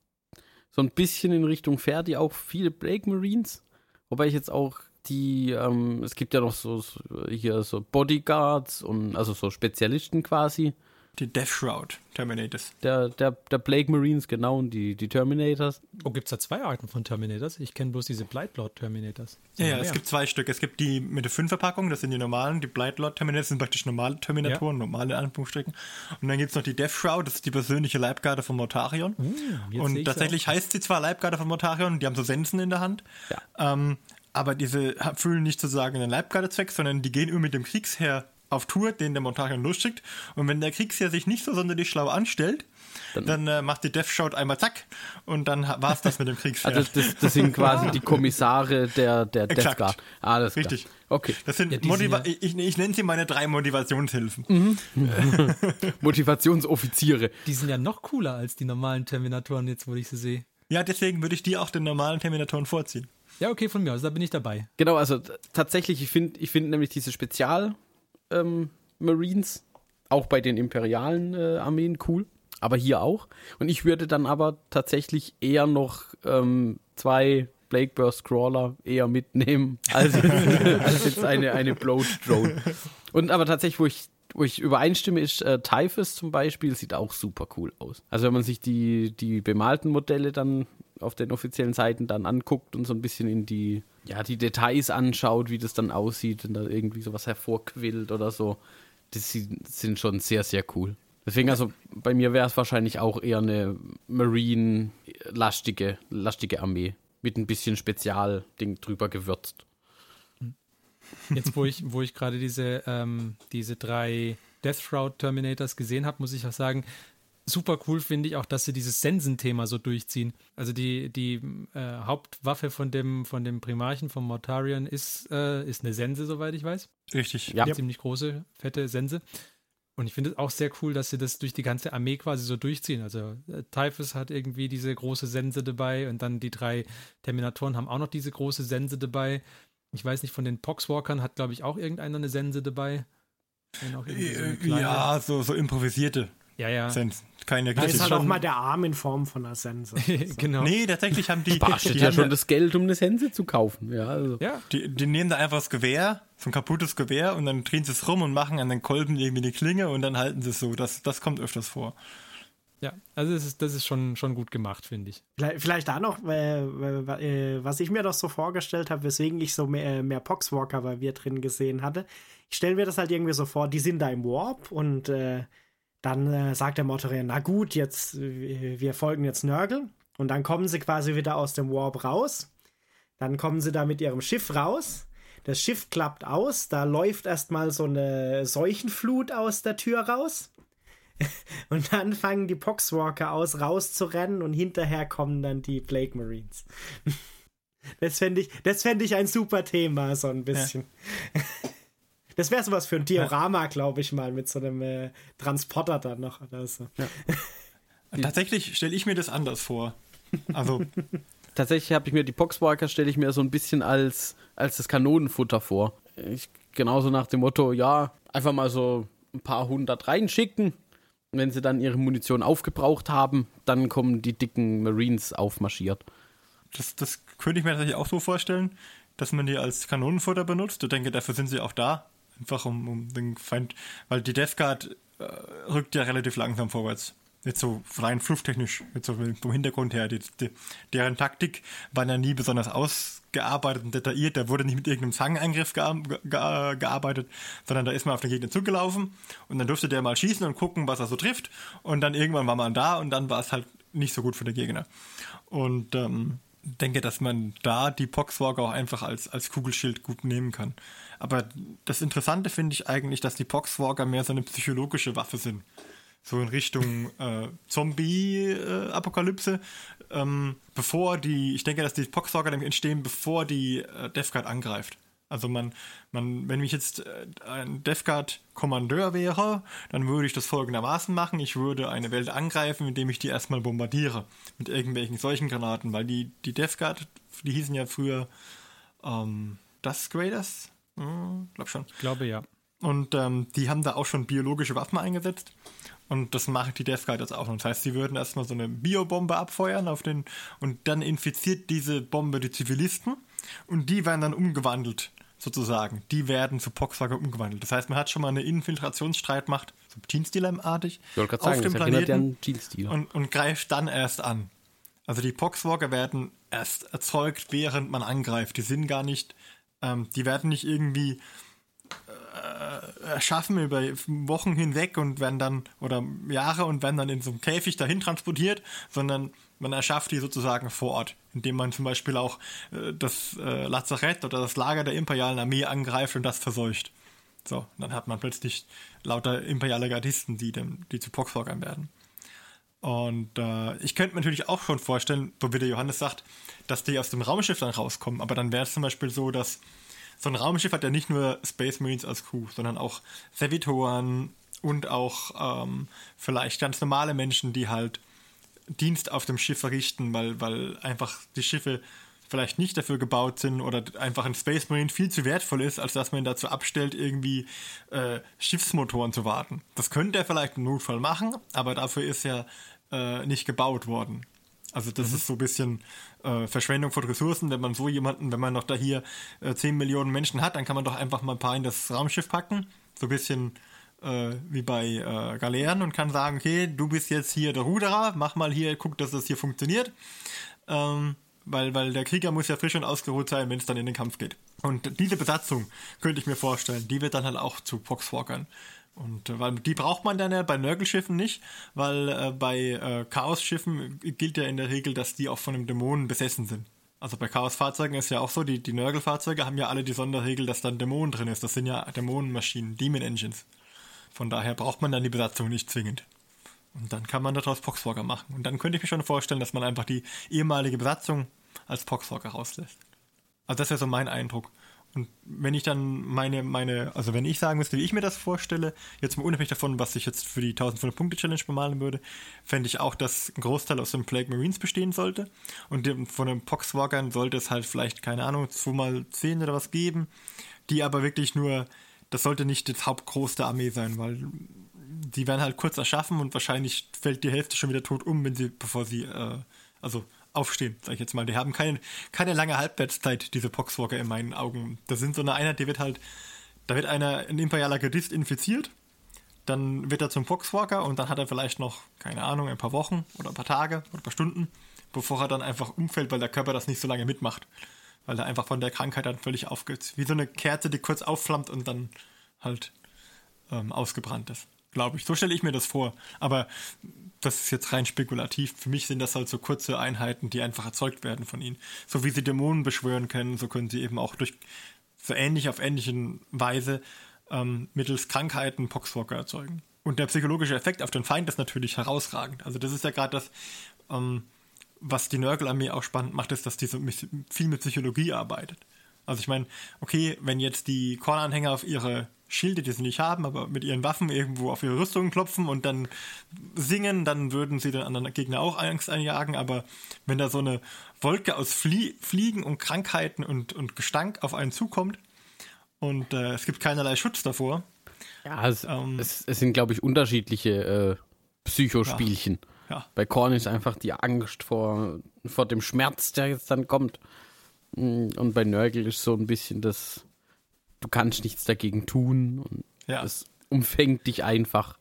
so ein bisschen in Richtung Ferdi auch viele Plague Marines. Wobei ich jetzt auch die, ähm, es gibt ja noch so, so, hier so Bodyguards und also so Spezialisten quasi. Die Death Shroud Terminators. Der, der, der Plague Marines, genau, und die, die Terminators. Oh, gibt es da zwei Arten von Terminators? Ich kenne bloß diese Blightlord Terminators. Ja, ja, es gibt zwei Stück. Es gibt die mit der 5-Verpackung, das sind die normalen. Die Blightlord Terminators sind praktisch normale Terminatoren, ja. normale Anführungsstrichen. Und dann gibt es noch die Death Shroud, das ist die persönliche Leibgarde von Mortarion. Uh, und tatsächlich heißt sie zwar Leibgarde von Mortarion, die haben so Sensen in der Hand. Ja. Ähm, aber diese füllen nicht sozusagen den Leibgardezweck, sondern die gehen immer mit dem Kriegsherr auf Tour, den der Montarion losschickt. Und wenn der Kriegsherr sich nicht so sonderlich schlau anstellt, dann, dann äh, macht die Death Shout einmal zack und dann war es das mit dem Kriegsherr. Also das, das sind quasi die Kommissare der, der Death Guard. Alles klar. Richtig. Okay. Das sind ja, Motiva sind ja ich, ich nenne sie meine drei Motivationshilfen. Mhm. Motivationsoffiziere. Die sind ja noch cooler als die normalen Terminatoren jetzt, wo ich sie sehe. Ja, deswegen würde ich die auch den normalen Terminatoren vorziehen. Ja, okay, von mir aus, da bin ich dabei. Genau, also tatsächlich, ich finde ich find nämlich diese Spezial-Marines ähm, auch bei den imperialen äh, Armeen cool, aber hier auch. Und ich würde dann aber tatsächlich eher noch ähm, zwei Blake Burst Crawler eher mitnehmen, als, als jetzt eine, eine Bloat Drone. Und aber tatsächlich, wo ich wo ich übereinstimme, ist äh, Typhus zum Beispiel, sieht auch super cool aus. Also wenn man sich die, die bemalten Modelle dann auf den offiziellen Seiten dann anguckt und so ein bisschen in die, ja, die Details anschaut, wie das dann aussieht, wenn da irgendwie sowas hervorquillt oder so, das sind schon sehr, sehr cool. Deswegen, also bei mir wäre es wahrscheinlich auch eher eine Marine-lastige lastige Armee mit ein bisschen Spezialding drüber gewürzt. Jetzt, wo ich, wo ich gerade diese, ähm, diese drei Death Shroud Terminators gesehen habe, muss ich auch sagen, super cool finde ich auch, dass sie dieses Sensenthema so durchziehen. Also die, die äh, Hauptwaffe von dem, von dem Primarchen, von Mortarion, ist, äh, ist eine Sense, soweit ich weiß. Richtig. Ja. Ziemlich große, fette Sense. Und ich finde es auch sehr cool, dass sie das durch die ganze Armee quasi so durchziehen. Also äh, Typhus hat irgendwie diese große Sense dabei und dann die drei Terminatoren haben auch noch diese große Sense dabei. Ich weiß nicht, von den Poxwalkern hat, glaube ich, auch irgendeiner eine Sense dabei. So ja, so, so improvisierte. Ja, ja. Sense. Keine da ist halt auch mal der Arm in Form von einer Sense. genau. Nee, tatsächlich haben die. Barstet die ja schon das Geld, um eine Sense zu kaufen. Ja, also. ja. Die, die nehmen da einfach das Gewehr, so ein kaputtes Gewehr, und dann drehen sie es rum und machen an den Kolben irgendwie eine Klinge und dann halten sie es so. Das, das kommt öfters vor. Ja, also das ist, das ist schon, schon gut gemacht, finde ich. Vielleicht, vielleicht da noch, äh, äh, was ich mir doch so vorgestellt habe, weswegen ich so mehr, mehr Poxwalker bei wir drin gesehen hatte. Ich stelle mir das halt irgendwie so vor, die sind da im Warp und äh, dann äh, sagt der Motorier, na gut, jetzt, äh, wir folgen jetzt Nörgel. Und dann kommen sie quasi wieder aus dem Warp raus. Dann kommen sie da mit ihrem Schiff raus. Das Schiff klappt aus. Da läuft erstmal so eine Seuchenflut aus der Tür raus. und dann fangen die Poxwalker aus, rauszurennen und hinterher kommen dann die Plague Marines. das fände ich, fänd ich ein super Thema, so ein bisschen. Ja. Das wäre sowas für ein Diorama, ja. glaube ich mal, mit so einem äh, Transporter dann noch oder so. Ja. Tatsächlich stelle ich mir das anders vor. Also. Tatsächlich habe ich mir die Poxwalker stelle ich mir so ein bisschen als, als das Kanonenfutter vor. Ich, genauso nach dem Motto, ja, einfach mal so ein paar hundert reinschicken. Wenn sie dann ihre Munition aufgebraucht haben, dann kommen die dicken Marines aufmarschiert. Das, das könnte ich mir tatsächlich auch so vorstellen, dass man die als Kanonenfutter benutzt. Ich denke, dafür sind sie auch da. Einfach um, um den Feind, weil die Death Guard äh, rückt ja relativ langsam vorwärts. Jetzt so rein flufftechnisch, jetzt so vom Hintergrund her. Die, die, deren Taktik war ja nie besonders ausgearbeitet und detailliert. Da wurde nicht mit irgendeinem Zangenangriff ge ge gearbeitet, sondern da ist man auf den Gegner zugelaufen und dann durfte der mal schießen und gucken, was er so trifft. Und dann irgendwann war man da und dann war es halt nicht so gut für den Gegner. Und ähm, denke, dass man da die Poxwalker auch einfach als, als Kugelschild gut nehmen kann. Aber das Interessante finde ich eigentlich, dass die Poxwalker mehr so eine psychologische Waffe sind. So in Richtung äh, Zombie-Apokalypse. Äh, ähm, bevor die, ich denke, dass die Poxwalker nämlich entstehen, bevor die äh, Death Guard angreift. Also man, man, wenn ich jetzt äh, ein Death Guard Kommandeur wäre, dann würde ich das folgendermaßen machen. Ich würde eine Welt angreifen, indem ich die erstmal bombardiere. Mit irgendwelchen solchen Granaten, weil die, die Death Guard, die hießen ja früher ähm, Dust Graders. Hm, glaub schon. Ich glaube ja. Und ähm, die haben da auch schon biologische Waffen eingesetzt. Und das macht die Death Guard jetzt auch. Das heißt, sie würden erstmal so eine Biobombe abfeuern auf den und dann infiziert diese Bombe die Zivilisten und die werden dann umgewandelt, sozusagen. Die werden zu Poxwalker umgewandelt. Das heißt, man hat schon mal eine Infiltrationsstreitmacht, so Teamstealer-artig, auf sagen, dem Planeten und, und greift dann erst an. Also die Poxwalker werden erst erzeugt, während man angreift. Die sind gar nicht ähm, die werden nicht irgendwie erschaffen über Wochen hinweg und werden dann, oder Jahre und werden dann in so einem Käfig dahin transportiert, sondern man erschafft die sozusagen vor Ort, indem man zum Beispiel auch äh, das äh, Lazarett oder das Lager der imperialen Armee angreift und das verseucht. So, dann hat man plötzlich lauter imperiale Gardisten, die, dem, die zu Poxwalkern werden. Und äh, ich könnte mir natürlich auch schon vorstellen, so wie der Johannes sagt, dass die aus dem Raumschiff dann rauskommen. Aber dann wäre es zum Beispiel so, dass so ein Raumschiff hat ja nicht nur Space Marines als Crew, sondern auch Servitoren und auch ähm, vielleicht ganz normale Menschen, die halt Dienst auf dem Schiff verrichten, weil, weil einfach die Schiffe vielleicht nicht dafür gebaut sind oder einfach ein Space Marine viel zu wertvoll ist, als dass man ihn dazu abstellt, irgendwie äh, Schiffsmotoren zu warten. Das könnte er vielleicht im Notfall machen, aber dafür ist er äh, nicht gebaut worden. Also das mhm. ist so ein bisschen äh, Verschwendung von Ressourcen, wenn man so jemanden, wenn man noch da hier äh, 10 Millionen Menschen hat, dann kann man doch einfach mal ein paar in das Raumschiff packen. So ein bisschen äh, wie bei äh, Galeeren und kann sagen, okay, du bist jetzt hier der Ruderer, mach mal hier, guck, dass das hier funktioniert. Ähm, weil, weil der Krieger muss ja frisch und ausgeruht sein, wenn es dann in den Kampf geht. Und diese Besatzung könnte ich mir vorstellen, die wird dann halt auch zu Poxwalkern. Und äh, weil die braucht man dann ja bei Nörgelschiffen nicht, weil äh, bei äh, Chaos-Schiffen gilt ja in der Regel, dass die auch von einem Dämonen besessen sind. Also bei Chaos-Fahrzeugen ist ja auch so, die, die Nörgel-Fahrzeuge haben ja alle die Sonderregel, dass dann Dämonen drin ist. Das sind ja Dämonenmaschinen, Demon Engines. Von daher braucht man dann die Besatzung nicht zwingend. Und dann kann man daraus Poxwalker machen. Und dann könnte ich mir schon vorstellen, dass man einfach die ehemalige Besatzung als Poxwalker rauslässt. Also das wäre so mein Eindruck. Und wenn ich dann meine, meine, also wenn ich sagen müsste, wie ich mir das vorstelle, jetzt mal unabhängig davon, was ich jetzt für die 1500 Punkte Challenge bemalen würde, fände ich auch, dass ein Großteil aus den Plague Marines bestehen sollte. Und von den Poxwalkern sollte es halt vielleicht, keine Ahnung, 2x10 oder was geben, die aber wirklich nur, das sollte nicht das Hauptgroß der Armee sein, weil die werden halt kurz erschaffen und wahrscheinlich fällt die Hälfte schon wieder tot um, wenn sie, bevor sie, äh, also aufstehen, sag ich jetzt mal. Die haben keine, keine lange Halbwertszeit, diese Poxwalker in meinen Augen. Das sind so eine Einheit, die wird halt, da wird einer, ein imperialer Gardist infiziert, dann wird er zum Poxwalker und dann hat er vielleicht noch, keine Ahnung, ein paar Wochen oder ein paar Tage oder ein paar Stunden, bevor er dann einfach umfällt, weil der Körper das nicht so lange mitmacht. Weil er einfach von der Krankheit dann völlig aufgeht. Wie so eine Kerze, die kurz aufflammt und dann halt ähm, ausgebrannt ist glaube ich. So stelle ich mir das vor. Aber das ist jetzt rein spekulativ. Für mich sind das halt so kurze Einheiten, die einfach erzeugt werden von ihnen. So wie sie Dämonen beschwören können, so können sie eben auch durch so ähnlich auf ähnliche Weise ähm, mittels Krankheiten Poxwalker erzeugen. Und der psychologische Effekt auf den Feind ist natürlich herausragend. Also das ist ja gerade das, ähm, was die Nörgel-Armee auch spannend macht, ist, dass die so viel mit Psychologie arbeitet. Also ich meine, okay, wenn jetzt die Kornanhänger auf ihre Schilde, die sie nicht haben, aber mit ihren Waffen irgendwo auf ihre Rüstungen klopfen und dann singen, dann würden sie den anderen Gegner auch Angst einjagen. Aber wenn da so eine Wolke aus Flie Fliegen und Krankheiten und, und Gestank auf einen zukommt und äh, es gibt keinerlei Schutz davor. Ja, es, ähm, es, es sind, glaube ich, unterschiedliche äh, Psychospielchen. Ja, ja. Bei Korn ist einfach die Angst vor, vor dem Schmerz, der jetzt dann kommt. Mm, und bei Nörgel ist so ein bisschen das du kannst nichts dagegen tun und ja. das umfängt dich einfach.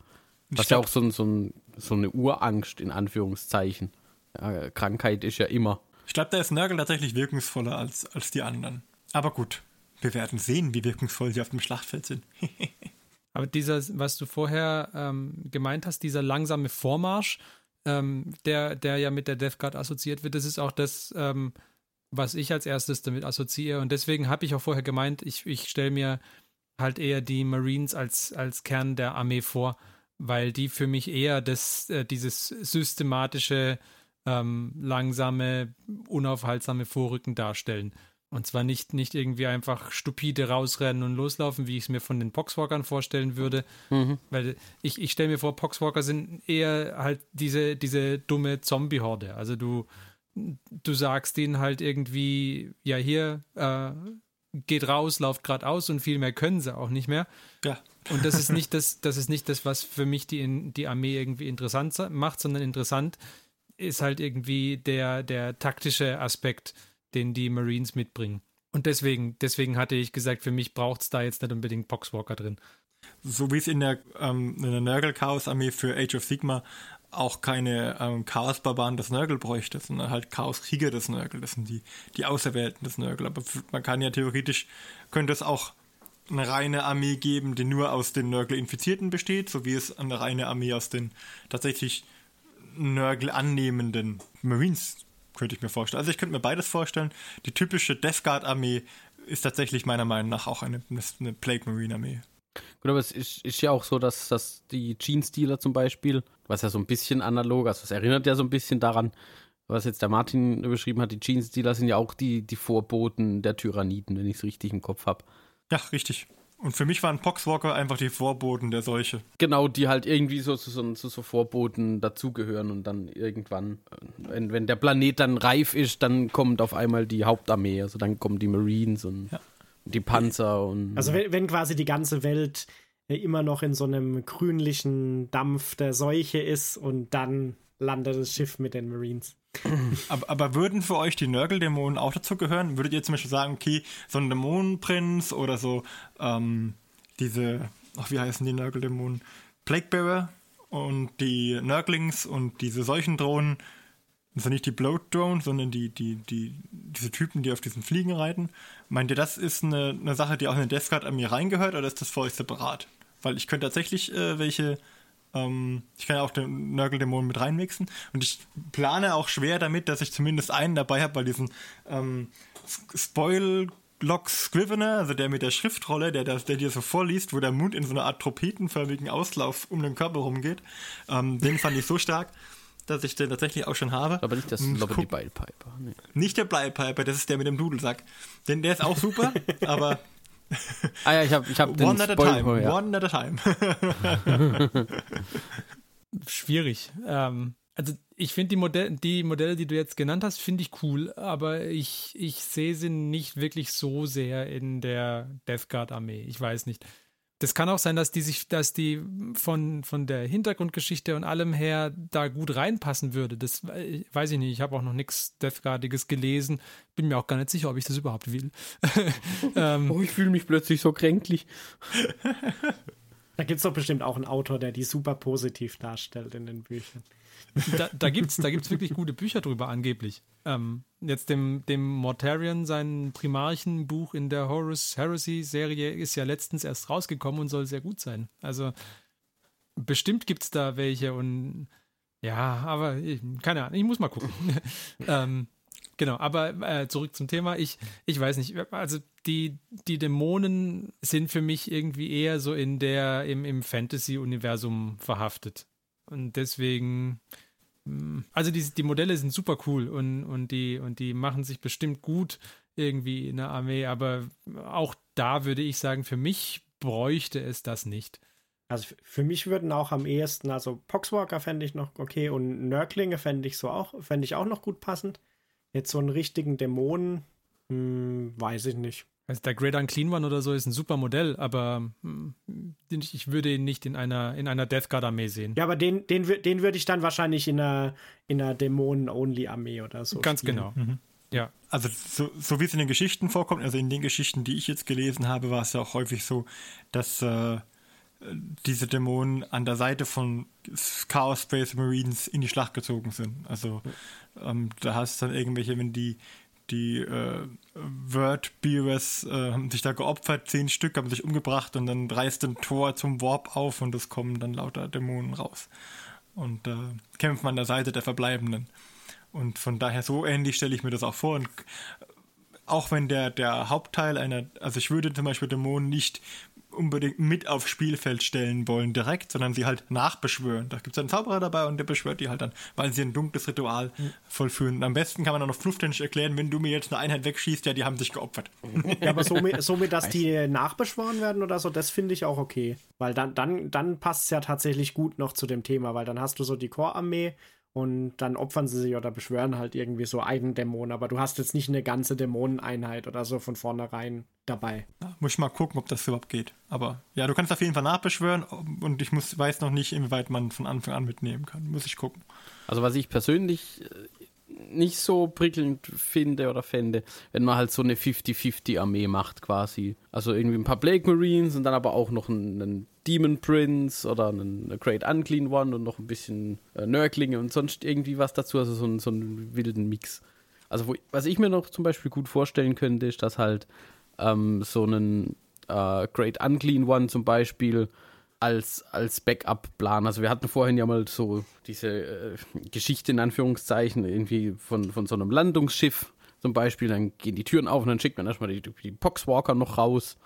Was ja auch so, so, so eine Urangst in Anführungszeichen. Ja, Krankheit ist ja immer. Ich glaube, da ist Nörgel tatsächlich wirkungsvoller als, als die anderen. Aber gut, wir werden sehen, wie wirkungsvoll sie auf dem Schlachtfeld sind. Aber dieser, was du vorher ähm, gemeint hast, dieser langsame Vormarsch, ähm, der, der ja mit der Death Guard assoziiert wird, das ist auch das, ähm, was ich als erstes damit assoziiere. Und deswegen habe ich auch vorher gemeint, ich, ich stelle mir halt eher die Marines als, als Kern der Armee vor, weil die für mich eher das, äh, dieses systematische, ähm, langsame, unaufhaltsame Vorrücken darstellen. Und zwar nicht, nicht irgendwie einfach stupide rausrennen und loslaufen, wie ich es mir von den Poxwalkern vorstellen würde. Mhm. Weil ich, ich stelle mir vor, Poxwalker sind eher halt diese, diese dumme Zombie-Horde. Also du, du sagst denen halt irgendwie, ja, hier, äh, geht raus, lauft geradeaus und viel mehr können sie auch nicht mehr. Ja. Und das ist nicht das, das ist nicht das, was für mich die, die Armee irgendwie interessant macht, sondern interessant ist halt irgendwie der, der taktische Aspekt, den die Marines mitbringen. Und deswegen, deswegen hatte ich gesagt, für mich braucht es da jetzt nicht unbedingt Boxwalker drin. So wie es in der, ähm, in der Nurgle-Chaos-Armee für Age of Sigma auch keine ähm, Chaos-Barbaren des Nörgel bräuchte, sondern halt Chaos-Krieger des Nörgel. Das sind die, die Auserwählten des Nörgel. Aber man kann ja theoretisch, könnte es auch eine reine Armee geben, die nur aus den Nörgel-Infizierten besteht, so wie es eine reine Armee aus den tatsächlich Nörgel annehmenden Marines, könnte ich mir vorstellen. Also ich könnte mir beides vorstellen. Die typische Death Guard-Armee ist tatsächlich meiner Meinung nach auch eine, eine Plague Marine-Armee. Gut, aber es ist, ist, ja auch so, dass, dass die Jeans-Dealer zum Beispiel, was ja so ein bisschen analog, also es erinnert ja so ein bisschen daran, was jetzt der Martin beschrieben hat, die Jeans-Dealer sind ja auch die, die Vorboten der Tyranniden, wenn ich es richtig im Kopf habe. Ja, richtig. Und für mich waren Poxwalker einfach die Vorboten der Seuche. Genau, die halt irgendwie so zu so, so, so, Vorboten dazugehören und dann irgendwann, wenn, wenn der Planet dann reif ist, dann kommt auf einmal die Hauptarmee, also dann kommen die Marines und. Ja die Panzer und. Also wenn, wenn quasi die ganze Welt äh, immer noch in so einem grünlichen Dampf der Seuche ist und dann landet das Schiff mit den Marines. aber, aber, würden für euch die Nörgeldämonen auch dazu gehören? Würdet ihr zum Beispiel sagen, okay, so ein Dämonenprinz oder so ähm, diese, ach, wie heißen die Nörgeldämonen? Plaguebearer und die Nörglings und diese Seuchendrohnen das sind nicht die Bloat Drone, sondern die, die, die, diese Typen, die auf diesen Fliegen reiten. Meint ihr, das ist eine, eine Sache, die auch in den Death Guard an mir reingehört oder ist das für euch separat? Weil ich könnte tatsächlich äh, welche, ähm, ich kann ja auch den Nörgeldämonen mit reinmixen und ich plane auch schwer damit, dass ich zumindest einen dabei habe, weil diesen ähm, Spoil Lock Scrivener, also der mit der Schriftrolle, der, das, der dir so vorliest, wo der Mund in so einer Art trompetenförmigen Auslauf um den Körper rumgeht, ähm, den fand ich so stark, dass ich den tatsächlich auch schon habe. Aber nicht das aber die Beipiper. Nee. Nicht der Bleipiper, das ist der mit dem Dudelsack. Denn der ist auch super, aber. ah ja, ich habe ich hab One at a time. Ja. One at a time. Schwierig. Ähm, also ich finde die, Modell, die Modelle, die du jetzt genannt hast, finde ich cool, aber ich, ich sehe sie nicht wirklich so sehr in der Death Guard Armee. Ich weiß nicht. Das kann auch sein, dass die sich, dass die von, von der Hintergrundgeschichte und allem her da gut reinpassen würde. Das weiß ich nicht. Ich habe auch noch nichts Death Guardiges gelesen. Bin mir auch gar nicht sicher, ob ich das überhaupt will. ähm, oh, ich fühle mich plötzlich so kränklich. Da gibt es doch bestimmt auch einen Autor, der die super positiv darstellt in den Büchern. Da, da gibt es da gibt's wirklich gute Bücher drüber, angeblich. Ähm, jetzt dem, dem Mortarion, sein Primarchenbuch in der Horus Heresy-Serie, ist ja letztens erst rausgekommen und soll sehr gut sein. Also bestimmt gibt es da welche und ja, aber ich, keine Ahnung, ich muss mal gucken. ähm, genau, aber äh, zurück zum Thema. Ich, ich weiß nicht, also die, die Dämonen sind für mich irgendwie eher so in der, im, im Fantasy-Universum verhaftet. Und deswegen also die, die Modelle sind super cool und, und, die, und die machen sich bestimmt gut irgendwie in der Armee, aber auch da würde ich sagen, für mich bräuchte es das nicht. Also für mich würden auch am ehesten, also Poxwalker fände ich noch okay und Nörglinge fände ich so auch, fände ich auch noch gut passend. Jetzt so einen richtigen Dämonen, hm, weiß ich nicht. Also der Great Unclean One oder so ist ein super Modell, aber hm, ich würde ihn nicht in einer, in einer Death Guard Armee sehen. Ja, aber den, den, den würde ich dann wahrscheinlich in einer, in einer Dämonen-Only-Armee oder so. Ganz spielen. genau. Mhm. Ja. Also so, so wie es in den Geschichten vorkommt, also in den Geschichten, die ich jetzt gelesen habe, war es ja auch häufig so, dass äh, diese Dämonen an der Seite von Chaos Space Marines in die Schlacht gezogen sind. Also ähm, da hast du dann irgendwelche, wenn die die äh, Word-Bearers äh, haben sich da geopfert, zehn Stück haben sich umgebracht und dann reißt ein Tor zum Warp auf und es kommen dann lauter Dämonen raus. Und äh, kämpfen an der Seite der Verbleibenden. Und von daher so ähnlich stelle ich mir das auch vor. Und auch wenn der, der Hauptteil einer, also ich würde zum Beispiel Dämonen nicht unbedingt mit aufs Spielfeld stellen wollen direkt, sondern sie halt nachbeschwören. Da gibt es einen Zauberer dabei und der beschwört die halt dann, weil sie ein dunkles Ritual mhm. vollführen. Und am besten kann man dann noch fluftändisch erklären, wenn du mir jetzt eine Einheit wegschießt, ja, die haben sich geopfert. Ja, aber somit, somit dass die nachbeschworen werden oder so, das finde ich auch okay. Weil dann, dann, dann passt es ja tatsächlich gut noch zu dem Thema, weil dann hast du so die Chorarmee und dann opfern sie sich oder beschwören halt irgendwie so einen Dämon, aber du hast jetzt nicht eine ganze Dämoneneinheit oder so von vornherein dabei. Ja, muss ich mal gucken, ob das überhaupt geht. Aber ja, du kannst auf jeden Fall nachbeschwören und ich muss, weiß noch nicht, inwieweit man von Anfang an mitnehmen kann. Muss ich gucken. Also was ich persönlich äh, nicht so prickelnd finde oder fände, wenn man halt so eine 50-50-Armee macht quasi. Also irgendwie ein paar Blake Marines und dann aber auch noch einen, einen Demon Prince oder einen Great Unclean One und noch ein bisschen äh, Nörglinge und sonst irgendwie was dazu, also so, so einen wilden Mix. Also wo, was ich mir noch zum Beispiel gut vorstellen könnte, ist, dass halt ähm, so einen äh, Great Unclean One zum Beispiel als, als Backup-Plan. Also wir hatten vorhin ja mal so diese äh, Geschichte in Anführungszeichen irgendwie von, von so einem Landungsschiff zum Beispiel. Dann gehen die Türen auf und dann schickt man erstmal die, die Poxwalker noch raus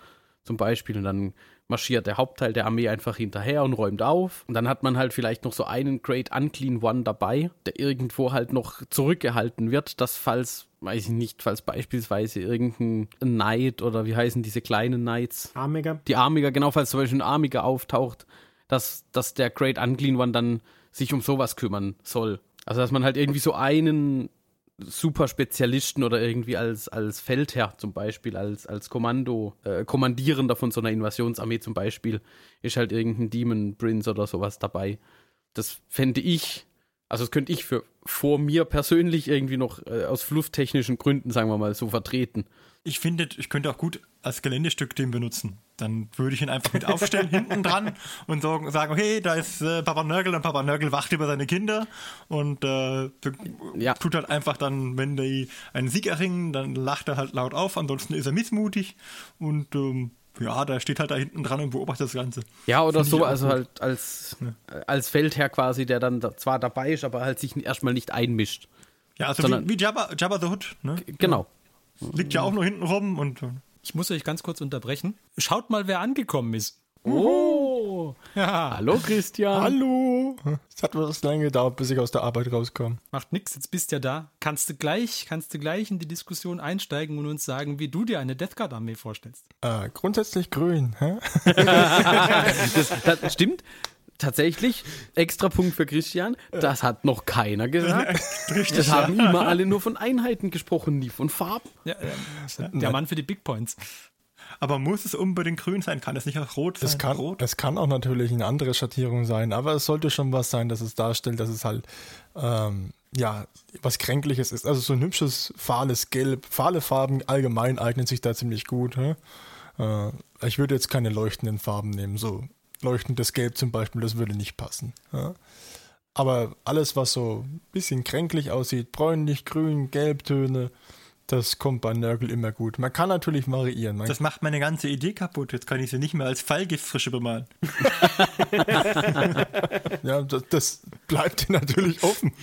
zum Beispiel und dann marschiert der Hauptteil der Armee einfach hinterher und räumt auf. Und dann hat man halt vielleicht noch so einen Great Unclean One dabei, der irgendwo halt noch zurückgehalten wird, dass falls, weiß ich nicht, falls beispielsweise irgendein Knight oder wie heißen diese kleinen Knights? Armiger. Die Armiger, genau, falls zum Beispiel ein Armiger auftaucht, dass, dass der Great Unclean One dann sich um sowas kümmern soll. Also, dass man halt irgendwie so einen super Spezialisten oder irgendwie als, als Feldherr zum Beispiel, als, als Kommando, äh, Kommandierender von so einer Invasionsarmee zum Beispiel, ist halt irgendein Demon Prince oder sowas dabei. Das fände ich, also das könnte ich für vor mir persönlich irgendwie noch äh, aus flufftechnischen Gründen, sagen wir mal, so vertreten. Ich finde, ich könnte auch gut als Geländestück den benutzen. Dann würde ich ihn einfach mit aufstellen hinten dran und sagen, okay, da ist äh, Papa Nörgel und Papa Nörgel wacht über seine Kinder und äh, ja. tut halt einfach dann, wenn die einen Sieg erringen, dann lacht er halt laut auf, ansonsten ist er missmutig und ähm, ja, da steht halt da hinten dran und beobachtet das Ganze. Ja, oder Find so, also gut. halt als, ja. als Feldherr quasi, der dann da zwar dabei ist, aber halt sich erstmal nicht einmischt. Ja, also wie, wie Jabba, Jabba the Hood, ne? Genau. Liegt ja auch nur hinten rum und. Ich muss euch ganz kurz unterbrechen. Schaut mal, wer angekommen ist. Oh! Ja. Hallo Christian. Hallo. Es hat was lange gedauert, bis ich aus der Arbeit rauskam. Macht nix, jetzt bist du ja da. Kannst du gleich, kannst du gleich in die Diskussion einsteigen und uns sagen, wie du dir eine Death Guard Armee vorstellst? Äh, grundsätzlich grün. Hä? das, das stimmt tatsächlich, extra Punkt für Christian, das hat noch keiner gesagt. Richtig, das haben immer alle nur von Einheiten gesprochen, nie von Farben. Ja, äh, der Mann für die Big Points. Aber muss es unbedingt grün sein? Kann es nicht auch rot sein? Es kann, rot? es kann auch natürlich eine andere Schattierung sein, aber es sollte schon was sein, dass es darstellt, dass es halt ähm, ja was Kränkliches ist. Also so ein hübsches, fahles Gelb, fahle Farben allgemein eignen sich da ziemlich gut. Äh, ich würde jetzt keine leuchtenden Farben nehmen, so leuchtendes Gelb zum Beispiel, das würde nicht passen. Ja. Aber alles, was so ein bisschen kränklich aussieht, bräunlich, grün, Gelbtöne, das kommt bei Nörgel immer gut. Man kann natürlich variieren. Man das macht meine ganze Idee kaputt. Jetzt kann ich sie nicht mehr als Fallgiftfrische bemalen. ja, das, das bleibt dir natürlich offen.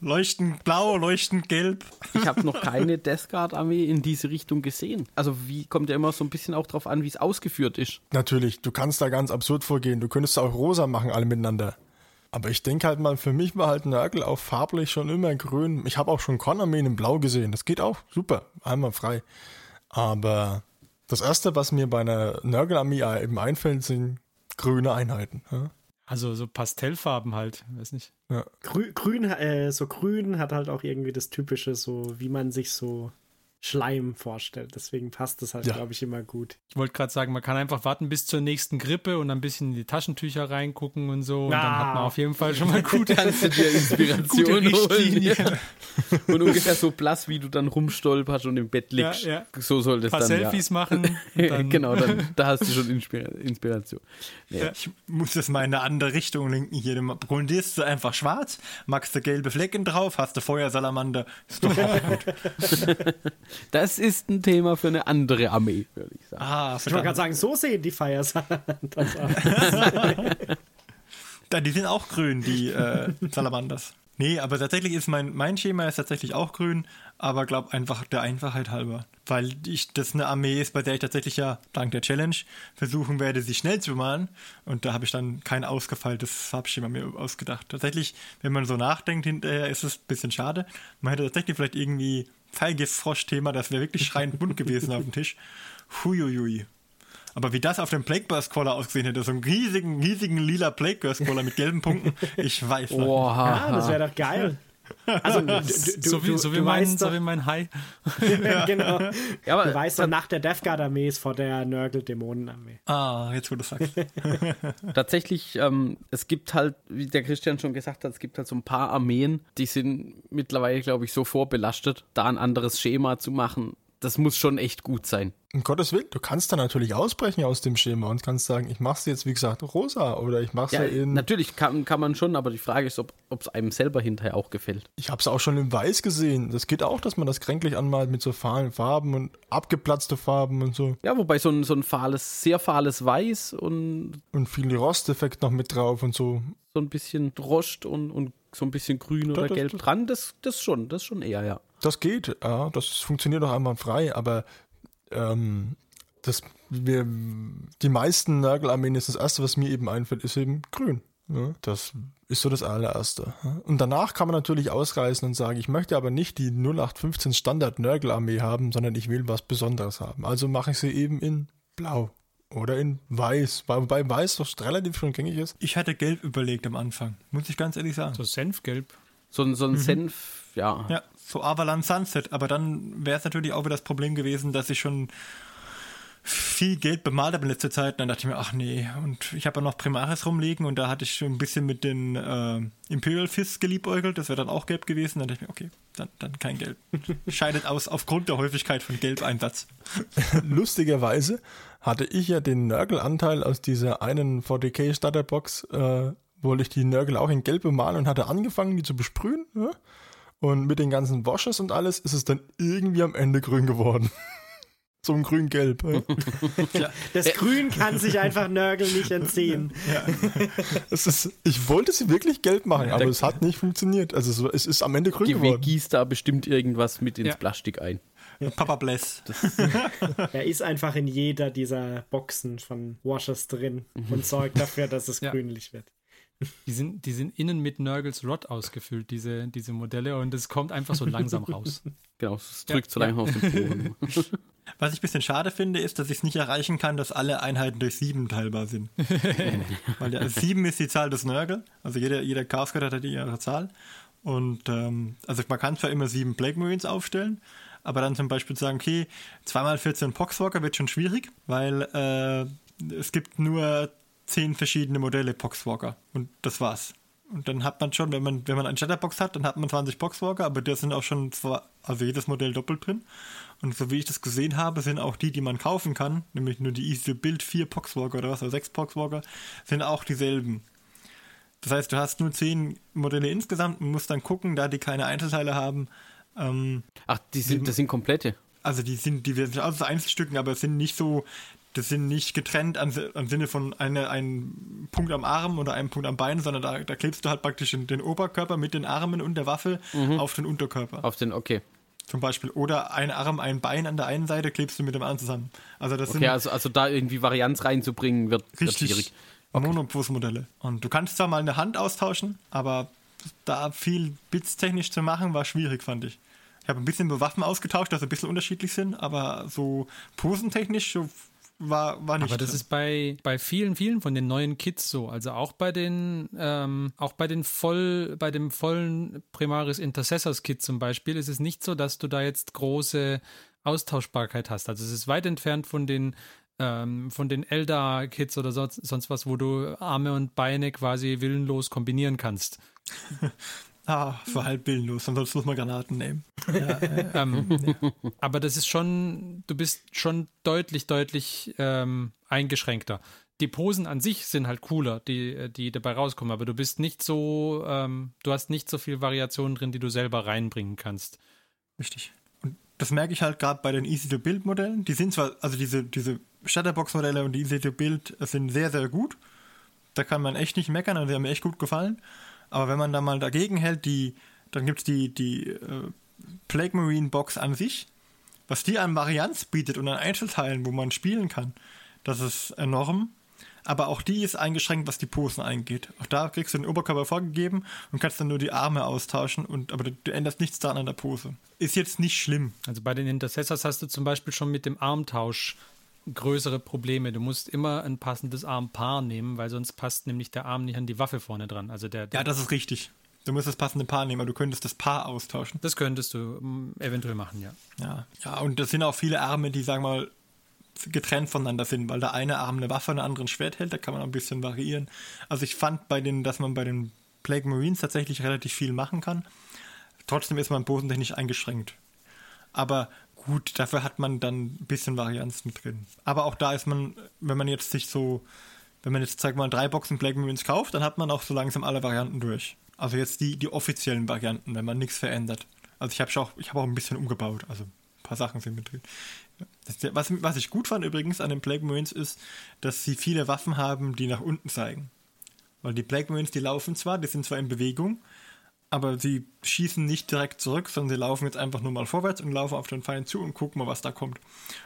Leuchtend blau, leuchtend gelb. Ich habe noch keine Death Guard Armee in diese Richtung gesehen. Also wie kommt ja immer so ein bisschen auch drauf an, wie es ausgeführt ist. Natürlich, du kannst da ganz absurd vorgehen. Du könntest auch rosa machen, alle miteinander. Aber ich denke halt mal, für mich war halt Nörgel auch farblich schon immer grün. Ich habe auch schon Con-Armeen in blau gesehen. Das geht auch super, einmal frei. Aber das erste, was mir bei einer Nörgel-Armee eben einfällt, sind grüne Einheiten. Ja? Also so Pastellfarben halt, weiß nicht. Ja. Grün, grün äh, so grün hat halt auch irgendwie das typische, so wie man sich so Schleim vorstellt. Deswegen passt das halt, ja. glaube ich, immer gut. Ich wollte gerade sagen, man kann einfach warten bis zur nächsten Grippe und ein bisschen in die Taschentücher reingucken und so. Und ah. dann hat man auf jeden Fall schon mal gute, Kannst du dir Inspiration holen. und ungefähr so blass, wie du dann rumstolperst und im Bett liegst. Ja, ja. So soll das ein paar dann. Selfies ja. machen. genau, dann, da hast du schon Inspiration. Ja. Ich muss das mal in eine andere Richtung lenken hier. Grundierst du einfach schwarz, magst du gelbe Flecken drauf, hast du Feuersalamander. Ist doch auch gut. Das ist ein Thema für eine andere Armee, würde ich sagen. Ah, ich wollte gerade sagen, so sehen die Feiersalamanders aus. die sind auch grün, die äh, Salamanders. Nee, aber tatsächlich ist mein, mein Schema ist tatsächlich auch grün, aber glaube einfach der Einfachheit halber. Weil ich, das eine Armee ist, bei der ich tatsächlich ja, dank der Challenge, versuchen werde, sie schnell zu bemalen. Und da habe ich dann kein ausgefeiltes Farbschema mir ausgedacht. Tatsächlich, wenn man so nachdenkt hinterher, ist es ein bisschen schade. Man hätte tatsächlich vielleicht irgendwie Pfeilgiftfrosch-Thema, das wäre wirklich schreiend bunt gewesen auf dem Tisch. Huiuiui. Aber wie das auf dem Plague Burst Caller ausgesehen hätte, so einen riesigen, riesigen lila Plague Burst Caller mit gelben Punkten, ich weiß nicht. Ja, das wäre doch geil. Also, du, du, so, wie, so, wie mein, so wie mein Hai. ja, genau. Ja, aber, du weißt doch, nach der Death Guard Armee ist vor der Nörgel-Dämonen-Armee. Ah, jetzt wo du sagst. Tatsächlich, ähm, es gibt halt, wie der Christian schon gesagt hat, es gibt halt so ein paar Armeen, die sind mittlerweile, glaube ich, so vorbelastet, da ein anderes Schema zu machen. Das muss schon echt gut sein. Um Gottes Willen, du kannst da natürlich ausbrechen aus dem Schema und kannst sagen, ich mache es jetzt, wie gesagt, rosa oder ich mache es ja, ja, in. Natürlich kann, kann man schon, aber die Frage ist, ob es einem selber hinterher auch gefällt. Ich habe es auch schon in Weiß gesehen. Das geht auch, dass man das kränklich anmalt mit so fahlen Farben und abgeplatzte Farben und so. Ja, wobei so ein, so ein fahles, sehr fahles Weiß und. Und viel Rosteffekt noch mit drauf und so. So ein bisschen Rost und, und so ein bisschen grün oder das, gelb das, dran, das, das schon, das schon eher, ja. Das geht, ja, das funktioniert auch einmal frei, aber ähm, das, wir, die meisten Nagelarmeen ist das erste, was mir eben einfällt, ist eben grün. Ja, das ist so das allererste. Und danach kann man natürlich ausreißen und sagen, ich möchte aber nicht die 0815 Standard Nörgelarmee haben, sondern ich will was Besonderes haben. Also mache ich sie eben in blau oder in weiß, wobei weiß doch relativ schon gängig ist. Ich hatte gelb überlegt am Anfang, muss ich ganz ehrlich sagen. So Senfgelb. So, ein, so ein mhm. Senf, ja. Ja, so Avalan Sunset, aber dann wäre es natürlich auch wieder das Problem gewesen, dass ich schon viel Geld bemalt habe in letzter Zeit. Und dann dachte ich mir, ach nee, und ich habe ja noch Primaris rumliegen und da hatte ich schon ein bisschen mit den äh, Imperial Fists geliebäugelt, das wäre dann auch gelb gewesen. Dann dachte ich mir, okay, dann, dann kein Gelb. Scheidet aus aufgrund der Häufigkeit von Gelbeinsatz. Lustigerweise hatte ich ja den Nörgel-Anteil aus dieser einen 40k Starterbox, äh, wollte ich die Nörgel auch in Gelb bemalen und hatte angefangen, die zu besprühen. Ja? Und mit den ganzen Washes und alles ist es dann irgendwie am Ende grün geworden. so ein grün-gelb. Ja. Das Grün kann sich einfach Nörgel nicht entziehen. Ja. Es ist, ich wollte sie wirklich gelb machen, aber es hat nicht funktioniert. Also so, es ist am Ende grün geworden. gießt da bestimmt irgendwas mit ins ja. Plastik ein. Papa Bless. er ist einfach in jeder dieser Boxen von Washers drin und sorgt dafür, dass es ja. grünlich wird. Die sind, die sind innen mit Nurgles Rod ausgefüllt, diese, diese Modelle, und es kommt einfach so langsam raus. Genau, es drückt ja, so lange ja. auf den Boden. Was ich ein bisschen schade finde, ist, dass ich es nicht erreichen kann, dass alle Einheiten durch sieben teilbar sind. Weil ja, sieben ist die Zahl des Nurgle, also jeder, jeder Chaos hat ihre Zahl. Und ähm, also man kann zwar immer sieben Plague Marines aufstellen, aber dann zum Beispiel sagen, okay, zweimal 14 Poxwalker wird schon schwierig, weil äh, es gibt nur zehn verschiedene Modelle Poxwalker und das war's. Und dann hat man schon, wenn man, wenn man einen Shatterbox hat, dann hat man 20 Boxwalker, aber da sind auch schon zwar, also jedes Modell doppelt drin. Und so wie ich das gesehen habe, sind auch die, die man kaufen kann, nämlich nur die Easy Build 4 Poxwalker oder was, oder 6 Poxwalker, sind auch dieselben. Das heißt, du hast nur 10 Modelle insgesamt und musst dann gucken, da die keine Einzelteile haben. Ähm, Ach, die sind, das sind komplette. Also die sind, die sind aus Einzelstücken, aber es sind nicht so, das sind nicht getrennt am, Sinne von eine, einem Punkt am Arm oder einem Punkt am Bein, sondern da, da klebst du halt praktisch den Oberkörper mit den Armen und der Waffe mhm. auf den Unterkörper. Auf den, okay. Zum Beispiel. Oder ein Arm, ein Bein an der einen Seite klebst du mit dem anderen zusammen. Also das okay, sind, also, also da irgendwie Varianz reinzubringen wird, richtig, wird schwierig. Okay. Monopos-Modelle. Und du kannst zwar mal eine Hand austauschen, aber da viel Bits-technisch zu machen, war schwierig, fand ich. Ich habe ein bisschen Waffen ausgetauscht, dass sie ein bisschen unterschiedlich sind, aber so posentechnisch so war, war nicht. Aber das drin. ist bei, bei vielen, vielen von den neuen Kits so. Also auch bei den, ähm, auch bei den voll, bei dem vollen Primaris Intercessors Kit zum Beispiel ist es nicht so, dass du da jetzt große Austauschbarkeit hast. Also es ist weit entfernt von den ähm, von den Eldar-Kits oder sonst, sonst was, wo du Arme und Beine quasi willenlos kombinieren kannst. Ah, für halb willenlos, sonst muss man Granaten nehmen. Ja, ähm, ja. Aber das ist schon, du bist schon deutlich, deutlich ähm, eingeschränkter. Die Posen an sich sind halt cooler, die, die dabei rauskommen, aber du bist nicht so, ähm, du hast nicht so viel Variationen drin, die du selber reinbringen kannst. Richtig. Und das merke ich halt gerade bei den Easy-to-Build-Modellen. Die sind zwar, also diese, diese Shutterbox-Modelle und die Easy-to-Build sind sehr, sehr gut. Da kann man echt nicht meckern, also die haben mir echt gut gefallen. Aber wenn man da mal dagegen hält, die, dann gibt es die, die äh, Plague Marine Box an sich, was die an Varianz bietet und an Einzelteilen, wo man spielen kann, das ist enorm. Aber auch die ist eingeschränkt, was die Posen eingeht. Auch da kriegst du den Oberkörper vorgegeben und kannst dann nur die Arme austauschen, und, aber du änderst nichts daran an der Pose. Ist jetzt nicht schlimm. Also bei den Intercessors hast du zum Beispiel schon mit dem Armtausch größere Probleme. Du musst immer ein passendes Armpaar nehmen, weil sonst passt nämlich der Arm nicht an die Waffe vorne dran. Also der, der ja, das ist richtig. Du musst das passende Paar nehmen, aber du könntest das Paar austauschen. Das könntest du mm, eventuell machen, ja. Ja, ja und das sind auch viele Arme, die, sagen wir mal, getrennt voneinander sind, weil der eine Arm eine Waffe und der andere ein Schwert hält, da kann man ein bisschen variieren. Also ich fand bei den, dass man bei den Plague Marines tatsächlich relativ viel machen kann. Trotzdem ist man bosentechnisch eingeschränkt. Aber gut, dafür hat man dann ein bisschen Varianz mit drin. Aber auch da ist man, wenn man jetzt sich so, wenn man jetzt, sag mal, drei Boxen Black Marines kauft, dann hat man auch so langsam alle Varianten durch. Also jetzt die, die offiziellen Varianten, wenn man nichts verändert. Also ich habe auch, habe auch ein bisschen umgebaut, also ein paar Sachen sind mit drin. Was, was ich gut fand übrigens an den Plague Marines ist, dass sie viele Waffen haben, die nach unten zeigen. Weil die Plague Marines, die laufen zwar, die sind zwar in Bewegung, aber sie schießen nicht direkt zurück, sondern sie laufen jetzt einfach nur mal vorwärts und laufen auf den Feind zu und gucken mal, was da kommt.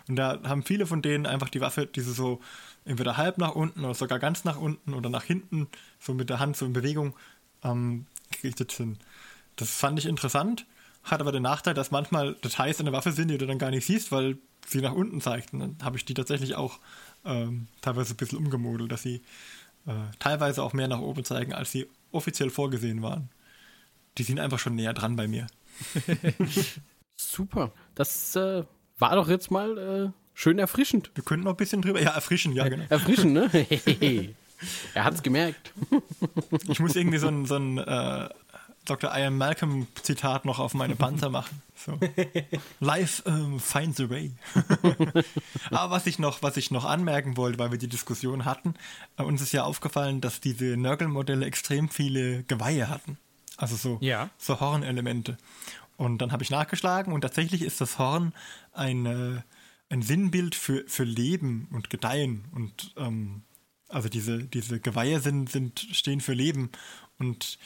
Und da haben viele von denen einfach die Waffe, die sie so entweder halb nach unten oder sogar ganz nach unten oder nach hinten, so mit der Hand so in Bewegung ähm, gerichtet sind. Das fand ich interessant, hat aber den Nachteil, dass manchmal Details in der Waffe sind, die du dann gar nicht siehst, weil sie nach unten zeigt. Und dann habe ich die tatsächlich auch ähm, teilweise ein bisschen umgemodelt, dass sie äh, teilweise auch mehr nach oben zeigen, als sie offiziell vorgesehen waren die sind einfach schon näher dran bei mir. Super. Das äh, war doch jetzt mal äh, schön erfrischend. Wir könnten noch ein bisschen drüber. Ja, erfrischen, ja, genau. Erfrischen, ne? er hat's gemerkt. ich muss irgendwie so ein, so ein äh, Dr. Ian Malcolm Zitat noch auf meine Panzer machen. So. Life um, finds a way. Aber was ich noch, was ich noch anmerken wollte, weil wir die Diskussion hatten, äh, uns ist ja aufgefallen, dass diese Nurgle-Modelle extrem viele Geweihe hatten. Also so, ja. so Hornelemente. Und dann habe ich nachgeschlagen und tatsächlich ist das Horn ein, äh, ein Sinnbild für, für Leben und Gedeihen. Und ähm, also diese, diese Geweihe sind, sind, stehen für Leben. Und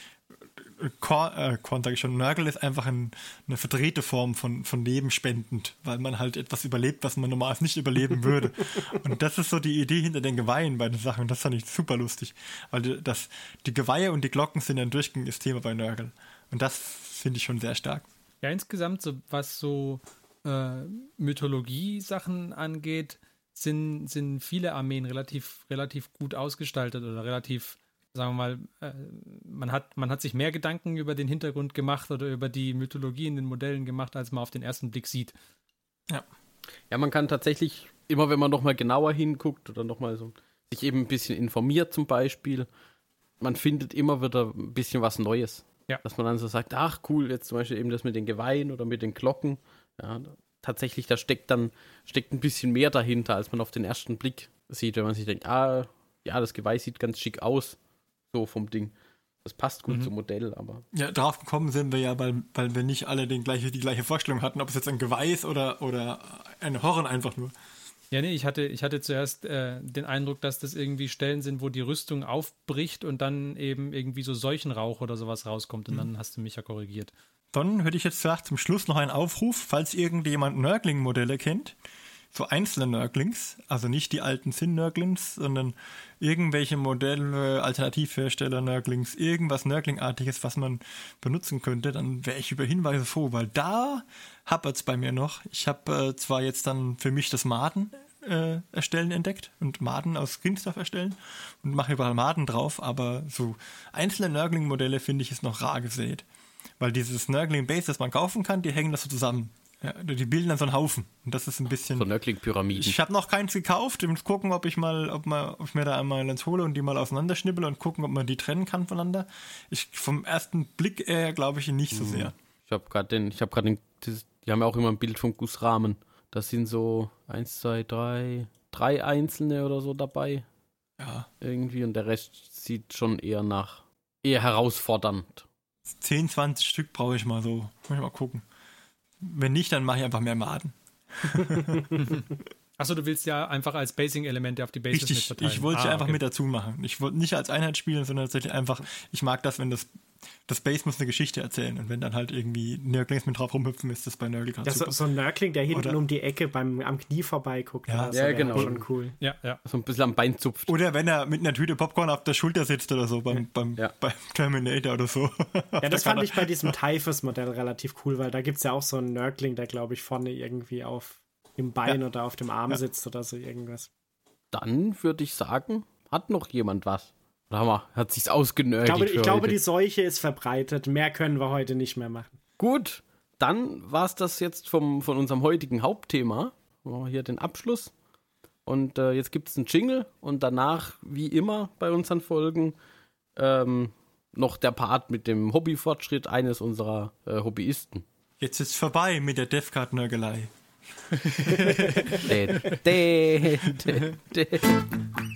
Korn, äh, Korn sage ich schon, Nörgel ist einfach ein, eine verdrehte Form von, von Leben spendend, weil man halt etwas überlebt, was man normalerweise nicht überleben würde. und das ist so die Idee hinter den Geweihen bei den Sachen. Und das fand ich super lustig. Weil die, das, die Geweihe und die Glocken sind ein durchgängiges Thema bei Nörgel. Und das finde ich schon sehr stark. Ja, insgesamt, so, was so äh, Mythologie-Sachen angeht, sind, sind viele Armeen relativ, relativ gut ausgestaltet oder relativ sagen wir mal, äh, man, hat, man hat sich mehr Gedanken über den Hintergrund gemacht oder über die Mythologie in den Modellen gemacht, als man auf den ersten Blick sieht. Ja. Ja, man kann tatsächlich, immer wenn man nochmal genauer hinguckt oder nochmal so sich eben ein bisschen informiert zum Beispiel, man findet immer wieder ein bisschen was Neues. Ja. Dass man dann so sagt, ach cool, jetzt zum Beispiel eben das mit den Geweihen oder mit den Glocken. Ja, tatsächlich, da steckt dann steckt ein bisschen mehr dahinter, als man auf den ersten Blick sieht, wenn man sich denkt, ah, ja, das Geweih sieht ganz schick aus so vom Ding. Das passt gut mhm. zum Modell, aber. Ja, drauf gekommen sind wir ja, weil, weil wir nicht alle den gleiche, die gleiche Vorstellung hatten, ob es jetzt ein Geweih ist oder, oder ein Horn einfach nur. Ja, nee, ich hatte, ich hatte zuerst äh, den Eindruck, dass das irgendwie Stellen sind, wo die Rüstung aufbricht und dann eben irgendwie so Seuchenrauch oder sowas rauskommt und mhm. dann hast du mich ja korrigiert. Dann hätte ich jetzt gesagt, zum Schluss noch einen Aufruf, falls irgendjemand Nörgling-Modelle kennt, so einzelne Nörglings, also nicht die alten Sinn-Nörglings, sondern irgendwelche Modelle, Alternativhersteller Nörglings, irgendwas Nörglingartiges, was man benutzen könnte, dann wäre ich über Hinweise froh, weil da hapert es bei mir noch. Ich habe äh, zwar jetzt dann für mich das Maden äh, erstellen entdeckt und Maden aus Greenstuff erstellen und mache überall Maden drauf, aber so einzelne Nörgling-Modelle finde ich ist noch rar gesät. Weil dieses Nörgling-Base, das man kaufen kann, die hängen das so zusammen. Ja, die bilden dann so einen Haufen. Und das ist ein bisschen. So Nördling-Pyramiden. Ich habe noch keins gekauft. Ich muss gucken, ob ich mal, ob, mal, ob ich mir da einmal eins hole und die mal auseinanderschnibbel und gucken, ob man die trennen kann voneinander. Ich, vom ersten Blick eher glaube ich nicht so mhm. sehr. Ich habe gerade den, ich habe gerade den, die haben ja auch immer ein Bild vom Gussrahmen. Das sind so eins, zwei, drei, drei einzelne oder so dabei. Ja. Irgendwie und der Rest sieht schon eher nach, eher herausfordernd. 10, 20 Stück brauche ich mal so. Muss ich mal gucken. Wenn nicht, dann mache ich einfach mehr Maden. Achso, du willst ja einfach als Basing-Elemente auf die Bases Richtig, mit verteilen. ich wollte ah, einfach okay. mit dazu machen. Ich wollte nicht als Einheit spielen, sondern tatsächlich einfach, ich mag das, wenn das, das Base muss eine Geschichte erzählen und wenn dann halt irgendwie Nörglings mit drauf rumhüpfen, ist das bei Nörgling ja, so, so, ein Nörgling, der hinten Oder, um die Ecke beim, am Knie vorbeiguckt. Ja, ja genau. Schon cool. Ja, ja. So ein bisschen am Bein zupft. Oder wenn er mit einer Tüte Popcorn auf der Schulter sitzt oder so, beim, beim, ja. beim Terminator oder so. Ja, das fand ich bei diesem Typhus-Modell relativ cool, weil da gibt es ja auch so einen Nörgling, der glaube ich vorne irgendwie auf im Bein ja. oder auf dem Arm ja. sitzt oder so irgendwas. Dann würde ich sagen, hat noch jemand was. Oder haben wir, hat sich's ausgenörgelt. Ich glaube, ich glaube die Seuche ist verbreitet. Mehr können wir heute nicht mehr machen. Gut, dann war es das jetzt vom, von unserem heutigen Hauptthema. Hier den Abschluss. Und äh, jetzt gibt es einen Jingle und danach, wie immer bei unseren Folgen, ähm, noch der Part mit dem Hobbyfortschritt eines unserer äh, Hobbyisten. Jetzt ist vorbei mit der Defcard-Nörgelei.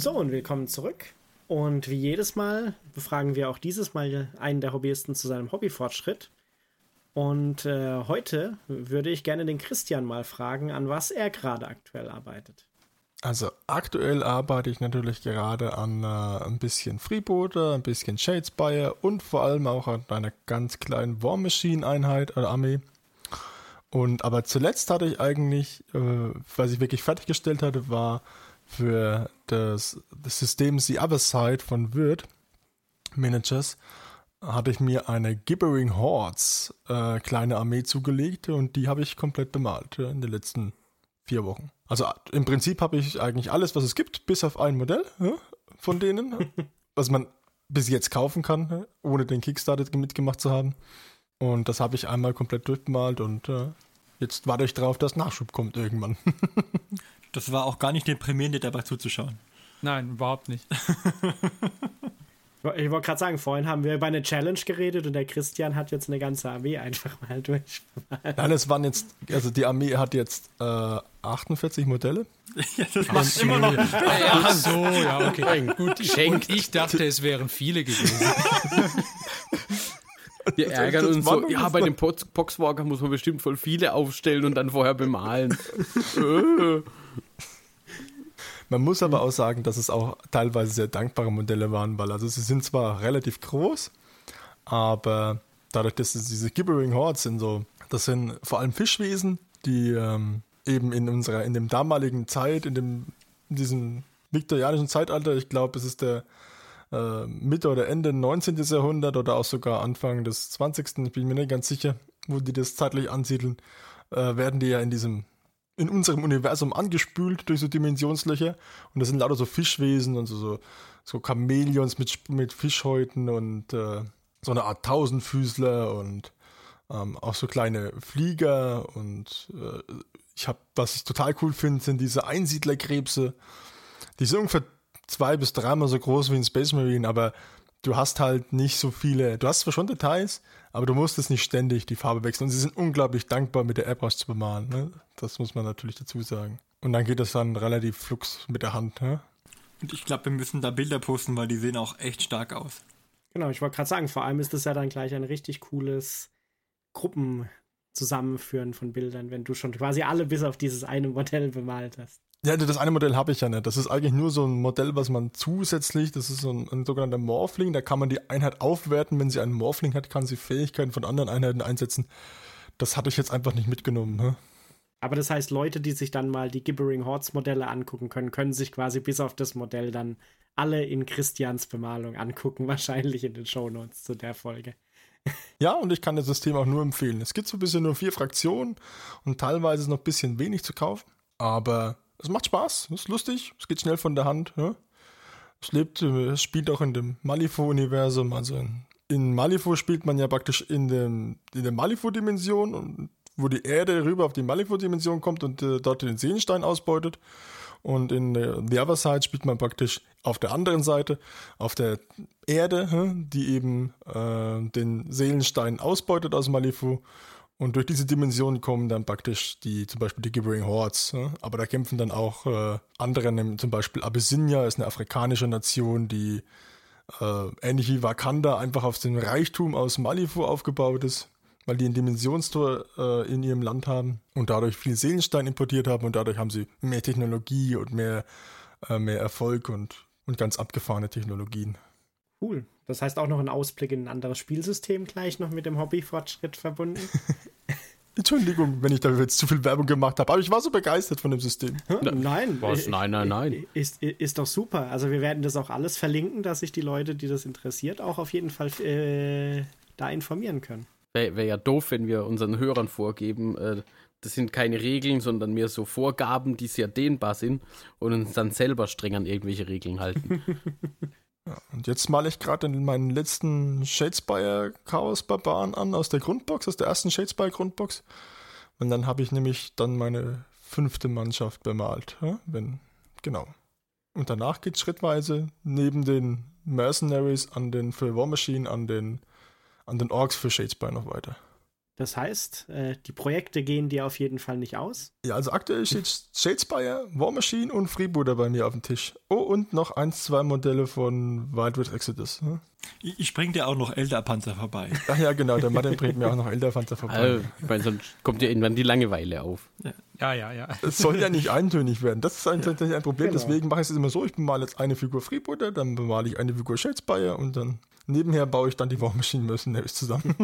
So, und willkommen zurück. Und wie jedes Mal befragen wir auch dieses Mal einen der Hobbyisten zu seinem Hobbyfortschritt. Und äh, heute würde ich gerne den Christian mal fragen, an was er gerade aktuell arbeitet. Also aktuell arbeite ich natürlich gerade an äh, ein bisschen Freebooter, ein bisschen Shadespire und vor allem auch an einer ganz kleinen War Machine Einheit oder Armee. Und aber zuletzt hatte ich eigentlich, äh, was ich wirklich fertiggestellt hatte, war für das, das System The Other Side von Word Managers hatte ich mir eine Gibbering Hordes äh, kleine Armee zugelegt und die habe ich komplett bemalt äh, in den letzten vier Wochen. Also im Prinzip habe ich eigentlich alles, was es gibt, bis auf ein Modell ja, von denen, was man bis jetzt kaufen kann, ohne den Kickstarter mitgemacht zu haben. Und das habe ich einmal komplett durchbemalt und äh, jetzt warte ich drauf, dass Nachschub kommt irgendwann. das war auch gar nicht deprimierend, dabei zuzuschauen. Nein, überhaupt nicht. Ich wollte gerade sagen, vorhin haben wir über eine Challenge geredet und der Christian hat jetzt eine ganze Armee einfach mal durch. Nein, es waren jetzt, also die Armee hat jetzt äh, 48 Modelle. Ja, das macht immer noch. Ach so, ja, okay. Gut, ich, ich dachte, es wären viele gewesen. Wir ärgern uns so, ja, bei dem Boxwalker muss man bestimmt voll viele aufstellen und dann vorher bemalen. Man muss aber auch sagen, dass es auch teilweise sehr dankbare Modelle waren, weil also sie sind zwar relativ groß, aber dadurch, dass es diese Gibbering Hordes sind so, das sind vor allem Fischwesen, die ähm, eben in unserer, in dem damaligen Zeit, in dem, in diesem viktorianischen Zeitalter, ich glaube, es ist der äh, Mitte oder Ende 19. Jahrhundert oder auch sogar Anfang des 20. Ich bin mir nicht ganz sicher, wo die das zeitlich ansiedeln, äh, werden die ja in diesem in unserem Universum angespült durch so Dimensionslöcher und das sind lauter so Fischwesen und so, so, so Chamäleons mit, mit Fischhäuten und äh, so eine Art Tausendfüßler und ähm, auch so kleine Flieger und äh, ich habe, was ich total cool finde, sind diese Einsiedlerkrebse. Die sind ungefähr zwei bis dreimal so groß wie ein Space Marine, aber du hast halt nicht so viele, du hast zwar schon Details, aber du musst es nicht ständig die Farbe wechseln. Und sie sind unglaublich dankbar, mit der Airbrush zu bemalen. Ne? Das muss man natürlich dazu sagen. Und dann geht das dann relativ flux mit der Hand. Ne? Und ich glaube, wir müssen da Bilder posten, weil die sehen auch echt stark aus. Genau, ich wollte gerade sagen, vor allem ist das ja dann gleich ein richtig cooles Gruppenzusammenführen von Bildern, wenn du schon quasi alle bis auf dieses eine Modell bemalt hast. Ja, das eine Modell habe ich ja nicht. Das ist eigentlich nur so ein Modell, was man zusätzlich, das ist so ein, ein sogenannter Morphling, da kann man die Einheit aufwerten. Wenn sie einen Morphling hat, kann sie Fähigkeiten von anderen Einheiten einsetzen. Das hatte ich jetzt einfach nicht mitgenommen. Ne? Aber das heißt, Leute, die sich dann mal die Gibbering Hordes Modelle angucken können, können sich quasi bis auf das Modell dann alle in Christians Bemalung angucken, wahrscheinlich in den Shownotes zu der Folge. Ja, und ich kann das System auch nur empfehlen. Es gibt so ein bisschen nur vier Fraktionen und teilweise ist noch ein bisschen wenig zu kaufen. Aber es macht Spaß, es ist lustig, es geht schnell von der Hand. Ja? Es lebt, es spielt auch in dem Malifaux-Universum. Also in, in Malifaux spielt man ja praktisch in, dem, in der Malifaux-Dimension, wo die Erde rüber auf die Malifaux-Dimension kommt und äh, dort den Seelenstein ausbeutet. Und in der The Other Side spielt man praktisch auf der anderen Seite, auf der Erde, die eben äh, den Seelenstein ausbeutet aus Malifaux und durch diese Dimension kommen dann praktisch die, zum Beispiel die Gibbering Hordes. Ne? Aber da kämpfen dann auch äh, andere, zum Beispiel Abyssinia ist eine afrikanische Nation, die äh, ähnlich wie Wakanda einfach auf den Reichtum aus Malifu aufgebaut ist, weil die ein Dimensionstor äh, in ihrem Land haben und dadurch viel Seelenstein importiert haben und dadurch haben sie mehr Technologie und mehr, äh, mehr Erfolg und, und ganz abgefahrene Technologien. Cool. Das heißt auch noch ein Ausblick in ein anderes Spielsystem gleich noch mit dem Hobbyfortschritt verbunden. Entschuldigung, wenn ich da jetzt zu viel Werbung gemacht habe, aber ich war so begeistert von dem System. Nein. Was? Nein, nein, nein. Ist, ist doch super. Also wir werden das auch alles verlinken, dass sich die Leute, die das interessiert, auch auf jeden Fall äh, da informieren können. Wäre wär ja doof, wenn wir unseren Hörern vorgeben, äh, das sind keine Regeln, sondern mehr so Vorgaben, die sehr dehnbar sind und uns dann selber streng an irgendwelche Regeln halten. Ja, und jetzt male ich gerade meinen letzten Shadespire Chaos Barbaren an aus der Grundbox, aus der ersten Shadespire Grundbox. Und dann habe ich nämlich dann meine fünfte Mannschaft bemalt. Ja, wenn, genau. Und danach geht schrittweise neben den Mercenaries an den für War Machine, an den, an den Orks für Shadespire noch weiter. Das heißt, äh, die Projekte gehen dir auf jeden Fall nicht aus. Ja, also aktuell steht Shadespire, War Machine und Freebooter bei mir auf dem Tisch. Oh, und noch eins, zwei Modelle von Wild Red Exodus. Hm? Ich bringe dir auch noch Elderpanzer vorbei. Ach ja, genau, der Martin bringt mir auch noch Elderpanzer vorbei. Also, ich meine, sonst kommt ja irgendwann die Langeweile auf. Ja, ja, ja. Es soll ja nicht eintönig werden. Das ist ein, ja. ein Problem. Genau. Deswegen mache ich es immer so: ich bemale jetzt eine Figur Freebooter, dann bemale ich eine Figur Shadespire und dann nebenher baue ich dann die War Machine Mercenaries zusammen.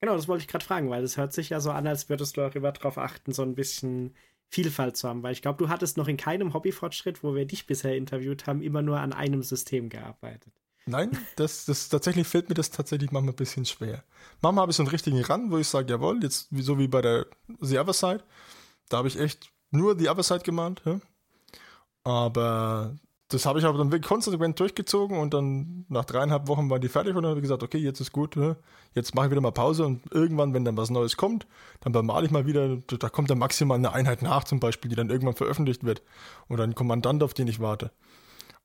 Genau, das wollte ich gerade fragen, weil es hört sich ja so an, als würdest du auch immer darauf achten, so ein bisschen Vielfalt zu haben. Weil ich glaube, du hattest noch in keinem Hobbyfortschritt, wo wir dich bisher interviewt haben, immer nur an einem System gearbeitet. Nein, das, das tatsächlich fällt mir das tatsächlich manchmal ein bisschen schwer. Manchmal habe ich so einen richtigen Run, wo ich sage, jawohl, jetzt so wie bei der The Other Side, da habe ich echt nur The Other Side gemahnt. Ja? Aber das habe ich aber dann wirklich konsequent durchgezogen und dann nach dreieinhalb Wochen waren die fertig und dann habe ich gesagt, okay, jetzt ist gut, ne? jetzt mache ich wieder mal Pause und irgendwann, wenn dann was Neues kommt, dann bemale ich mal wieder, da kommt dann maximal eine Einheit nach zum Beispiel, die dann irgendwann veröffentlicht wird oder ein Kommandant, auf den ich warte.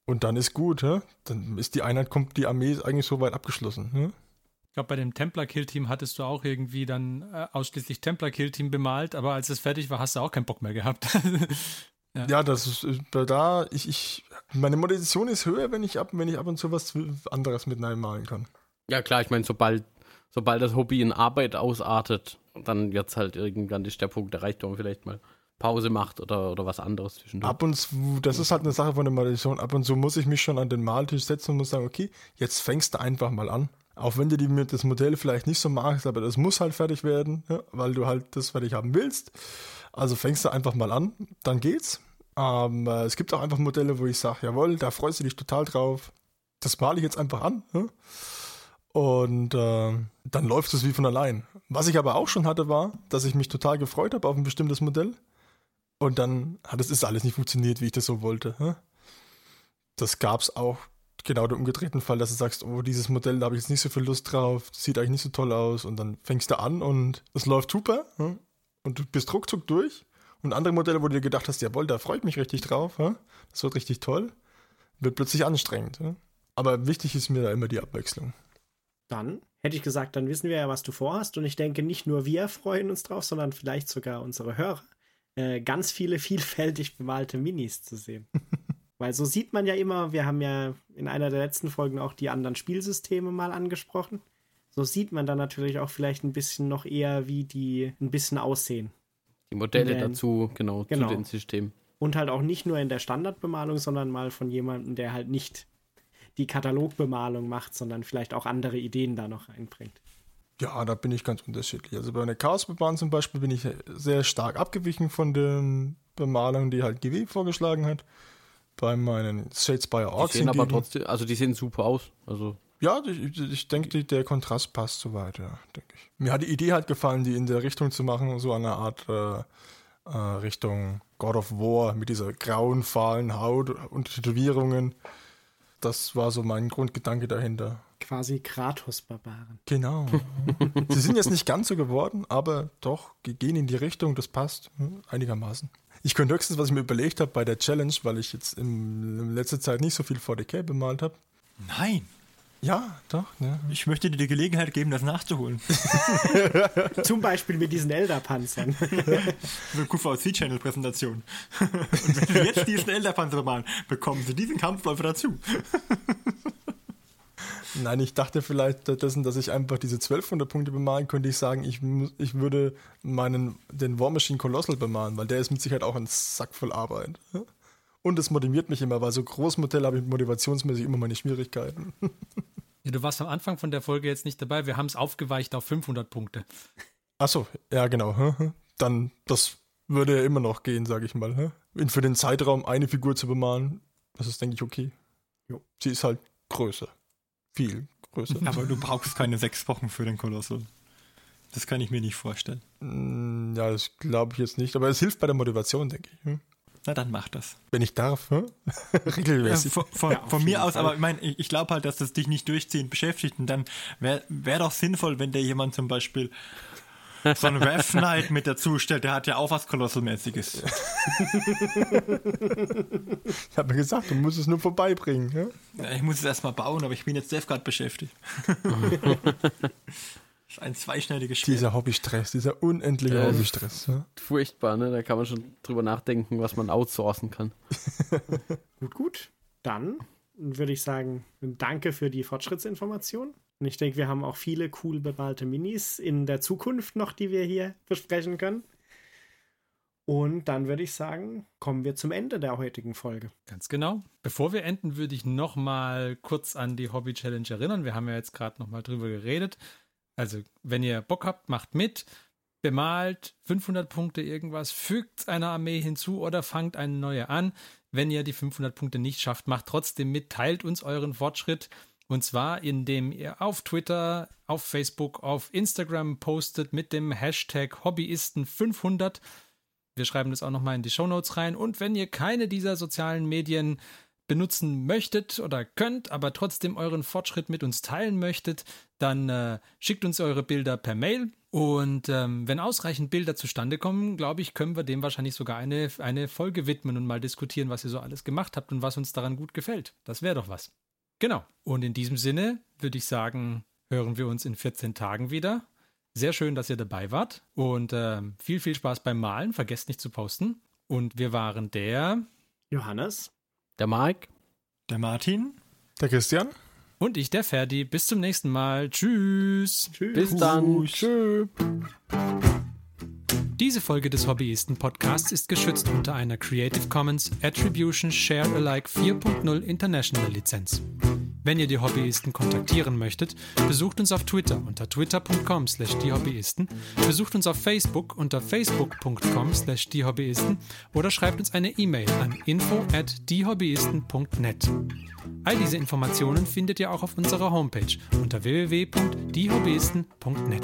Und dann ist gut, ne? dann ist die Einheit, kommt die Armee eigentlich so weit abgeschlossen. Ne? Ich glaube, bei dem Templar-Kill-Team hattest du auch irgendwie dann äh, ausschließlich Templar-Kill-Team bemalt, aber als es fertig war, hast du auch keinen Bock mehr gehabt. Ja. ja, das ist äh, da, ich, ich, meine Motivation ist höher, wenn ich ab, wenn ich ab und zu was anderes mit malen kann. Ja, klar, ich meine, sobald, sobald das Hobby in Arbeit ausartet, dann wird es halt irgendwann ist der Punkt erreicht, wo man vielleicht mal Pause macht oder, oder was anderes zwischendurch. Ab und zu, das ist halt eine Sache von der Meditation, ab und zu muss ich mich schon an den Maltisch setzen und muss sagen, okay, jetzt fängst du einfach mal an. Auch wenn du die, das Modell vielleicht nicht so magst, aber das muss halt fertig werden, ja, weil du halt das fertig haben willst. Also fängst du einfach mal an, dann geht's. Ähm, äh, es gibt auch einfach Modelle, wo ich sage, jawohl, da freust du dich total drauf. Das male ich jetzt einfach an. Ja? Und äh, dann läuft es wie von allein. Was ich aber auch schon hatte, war, dass ich mich total gefreut habe auf ein bestimmtes Modell. Und dann hat es ist alles nicht funktioniert, wie ich das so wollte. Ja? Das gab es auch genau den umgedrehten Fall, dass du sagst, oh, dieses Modell, da habe ich jetzt nicht so viel Lust drauf, sieht eigentlich nicht so toll aus. Und dann fängst du an und es läuft super. Ja? Und du bist ruckzuck durch. Und andere Modelle, wo du dir gedacht hast, jawohl, da freue ich mich richtig drauf, das wird richtig toll, wird plötzlich anstrengend. Aber wichtig ist mir da immer die Abwechslung. Dann hätte ich gesagt, dann wissen wir ja, was du vorhast. Und ich denke, nicht nur wir freuen uns drauf, sondern vielleicht sogar unsere Hörer, äh, ganz viele vielfältig bemalte Minis zu sehen. Weil so sieht man ja immer, wir haben ja in einer der letzten Folgen auch die anderen Spielsysteme mal angesprochen. So sieht man dann natürlich auch vielleicht ein bisschen noch eher, wie die ein bisschen aussehen. Die Modelle der, dazu, genau, genau, zu den Systemen. Und halt auch nicht nur in der Standardbemalung, sondern mal von jemandem, der halt nicht die Katalogbemalung macht, sondern vielleicht auch andere Ideen da noch einbringt. Ja, da bin ich ganz unterschiedlich. Also bei einer Chaosbemalung zum Beispiel bin ich sehr stark abgewichen von den Bemalungen, die halt GW vorgeschlagen hat. Bei meinen Shadespire Orks. Die sehen aber trotzdem, also die sehen super aus. Also ja, ich, ich denke, der Kontrast passt soweit, ja, denke ich. Mir hat die Idee halt gefallen, die in der Richtung zu machen, so eine Art äh, äh, Richtung God of War mit dieser grauen, fahlen Haut und Tätowierungen. Das war so mein Grundgedanke dahinter. Quasi Kratos-Barbaren. Genau. Sie sind jetzt nicht ganz so geworden, aber doch, gehen in die Richtung, das passt hm, einigermaßen. Ich könnte höchstens, was ich mir überlegt habe bei der Challenge, weil ich jetzt in, in letzter Zeit nicht so viel 40k bemalt habe. Nein. Ja, doch. Ne. Ich möchte dir die Gelegenheit geben, das nachzuholen. Zum Beispiel mit diesen Elder-Panzern. Eine QVC-Channel-Präsentation. Und wenn Sie jetzt diesen Elder-Panzer bemalen, bekommen Sie diesen Kampfläufer dazu. Nein, ich dachte vielleicht stattdessen, dass ich einfach diese 1200 Punkte bemalen könnte. Ich sagen, ich, ich würde meinen, den War Machine Colossal bemalen, weil der ist mit Sicherheit auch ein Sack voll Arbeit. Und es motiviert mich immer, weil so Großmodelle habe ich motivationsmäßig immer meine Schwierigkeiten. Ja, du warst am Anfang von der Folge jetzt nicht dabei. Wir haben es aufgeweicht auf 500 Punkte. Achso, ja, genau. Dann, das würde ja immer noch gehen, sage ich mal. Und für den Zeitraum eine Figur zu bemalen, das ist, denke ich, okay. Jo. Sie ist halt größer. Viel größer. Aber du brauchst keine sechs Wochen für den Kolossal. Das kann ich mir nicht vorstellen. Mm, ja, das glaube ich jetzt nicht. Aber es hilft bei der Motivation, denke ich. Na, dann mach das. Wenn ich darf, hm? regelmäßig. Ja, von, von, ja, von mir aus, Fall. aber ich meine, ich, ich glaube halt, dass das dich nicht durchziehend beschäftigt. Und dann wäre wär doch sinnvoll, wenn der jemand zum Beispiel so einen Rev Knight mit dazu stellt, der hat ja auch was Kolossalmäßiges. ich habe mir gesagt, du musst es nur vorbeibringen. Ja? ja ich muss es erstmal bauen, aber ich bin jetzt Dev gerade beschäftigt. Ist ein zweischneidiges Schwert. Dieser Hobbystress, dieser unendliche äh, Hobbystress. Ja? Furchtbar, ne? Da kann man schon drüber nachdenken, was man outsourcen kann. gut, gut. Dann würde ich sagen, danke für die Fortschrittsinformation. Und ich denke, wir haben auch viele cool bewalte Minis in der Zukunft noch, die wir hier besprechen können. Und dann würde ich sagen, kommen wir zum Ende der heutigen Folge. Ganz genau. Bevor wir enden, würde ich noch mal kurz an die Hobby Challenge erinnern. Wir haben ja jetzt gerade noch mal drüber geredet. Also, wenn ihr Bock habt, macht mit, bemalt 500 Punkte irgendwas, fügt einer Armee hinzu oder fangt eine neue an. Wenn ihr die 500 Punkte nicht schafft, macht trotzdem mit, teilt uns euren Fortschritt. Und zwar, indem ihr auf Twitter, auf Facebook, auf Instagram postet mit dem Hashtag Hobbyisten500. Wir schreiben das auch nochmal in die Show Notes rein. Und wenn ihr keine dieser sozialen Medien benutzen möchtet oder könnt, aber trotzdem euren Fortschritt mit uns teilen möchtet, dann äh, schickt uns eure Bilder per Mail. Und ähm, wenn ausreichend Bilder zustande kommen, glaube ich, können wir dem wahrscheinlich sogar eine, eine Folge widmen und mal diskutieren, was ihr so alles gemacht habt und was uns daran gut gefällt. Das wäre doch was. Genau. Und in diesem Sinne würde ich sagen, hören wir uns in 14 Tagen wieder. Sehr schön, dass ihr dabei wart und äh, viel, viel Spaß beim Malen. Vergesst nicht zu posten. Und wir waren der Johannes der Mike. Der Martin. Der Christian. Und ich, der Ferdi. Bis zum nächsten Mal. Tschüss. Tschüss. Bis dann. Tschüss. Diese Folge des Hobbyisten Podcasts ist geschützt unter einer Creative Commons Attribution Share Alike 4.0 International Lizenz. Wenn ihr die Hobbyisten kontaktieren möchtet, besucht uns auf Twitter unter twitter.com slash diehobbyisten, besucht uns auf Facebook unter facebook.com slash diehobbyisten oder schreibt uns eine E-Mail an info at diehobbyisten.net. All diese Informationen findet ihr auch auf unserer Homepage unter www.diehobbyisten.net.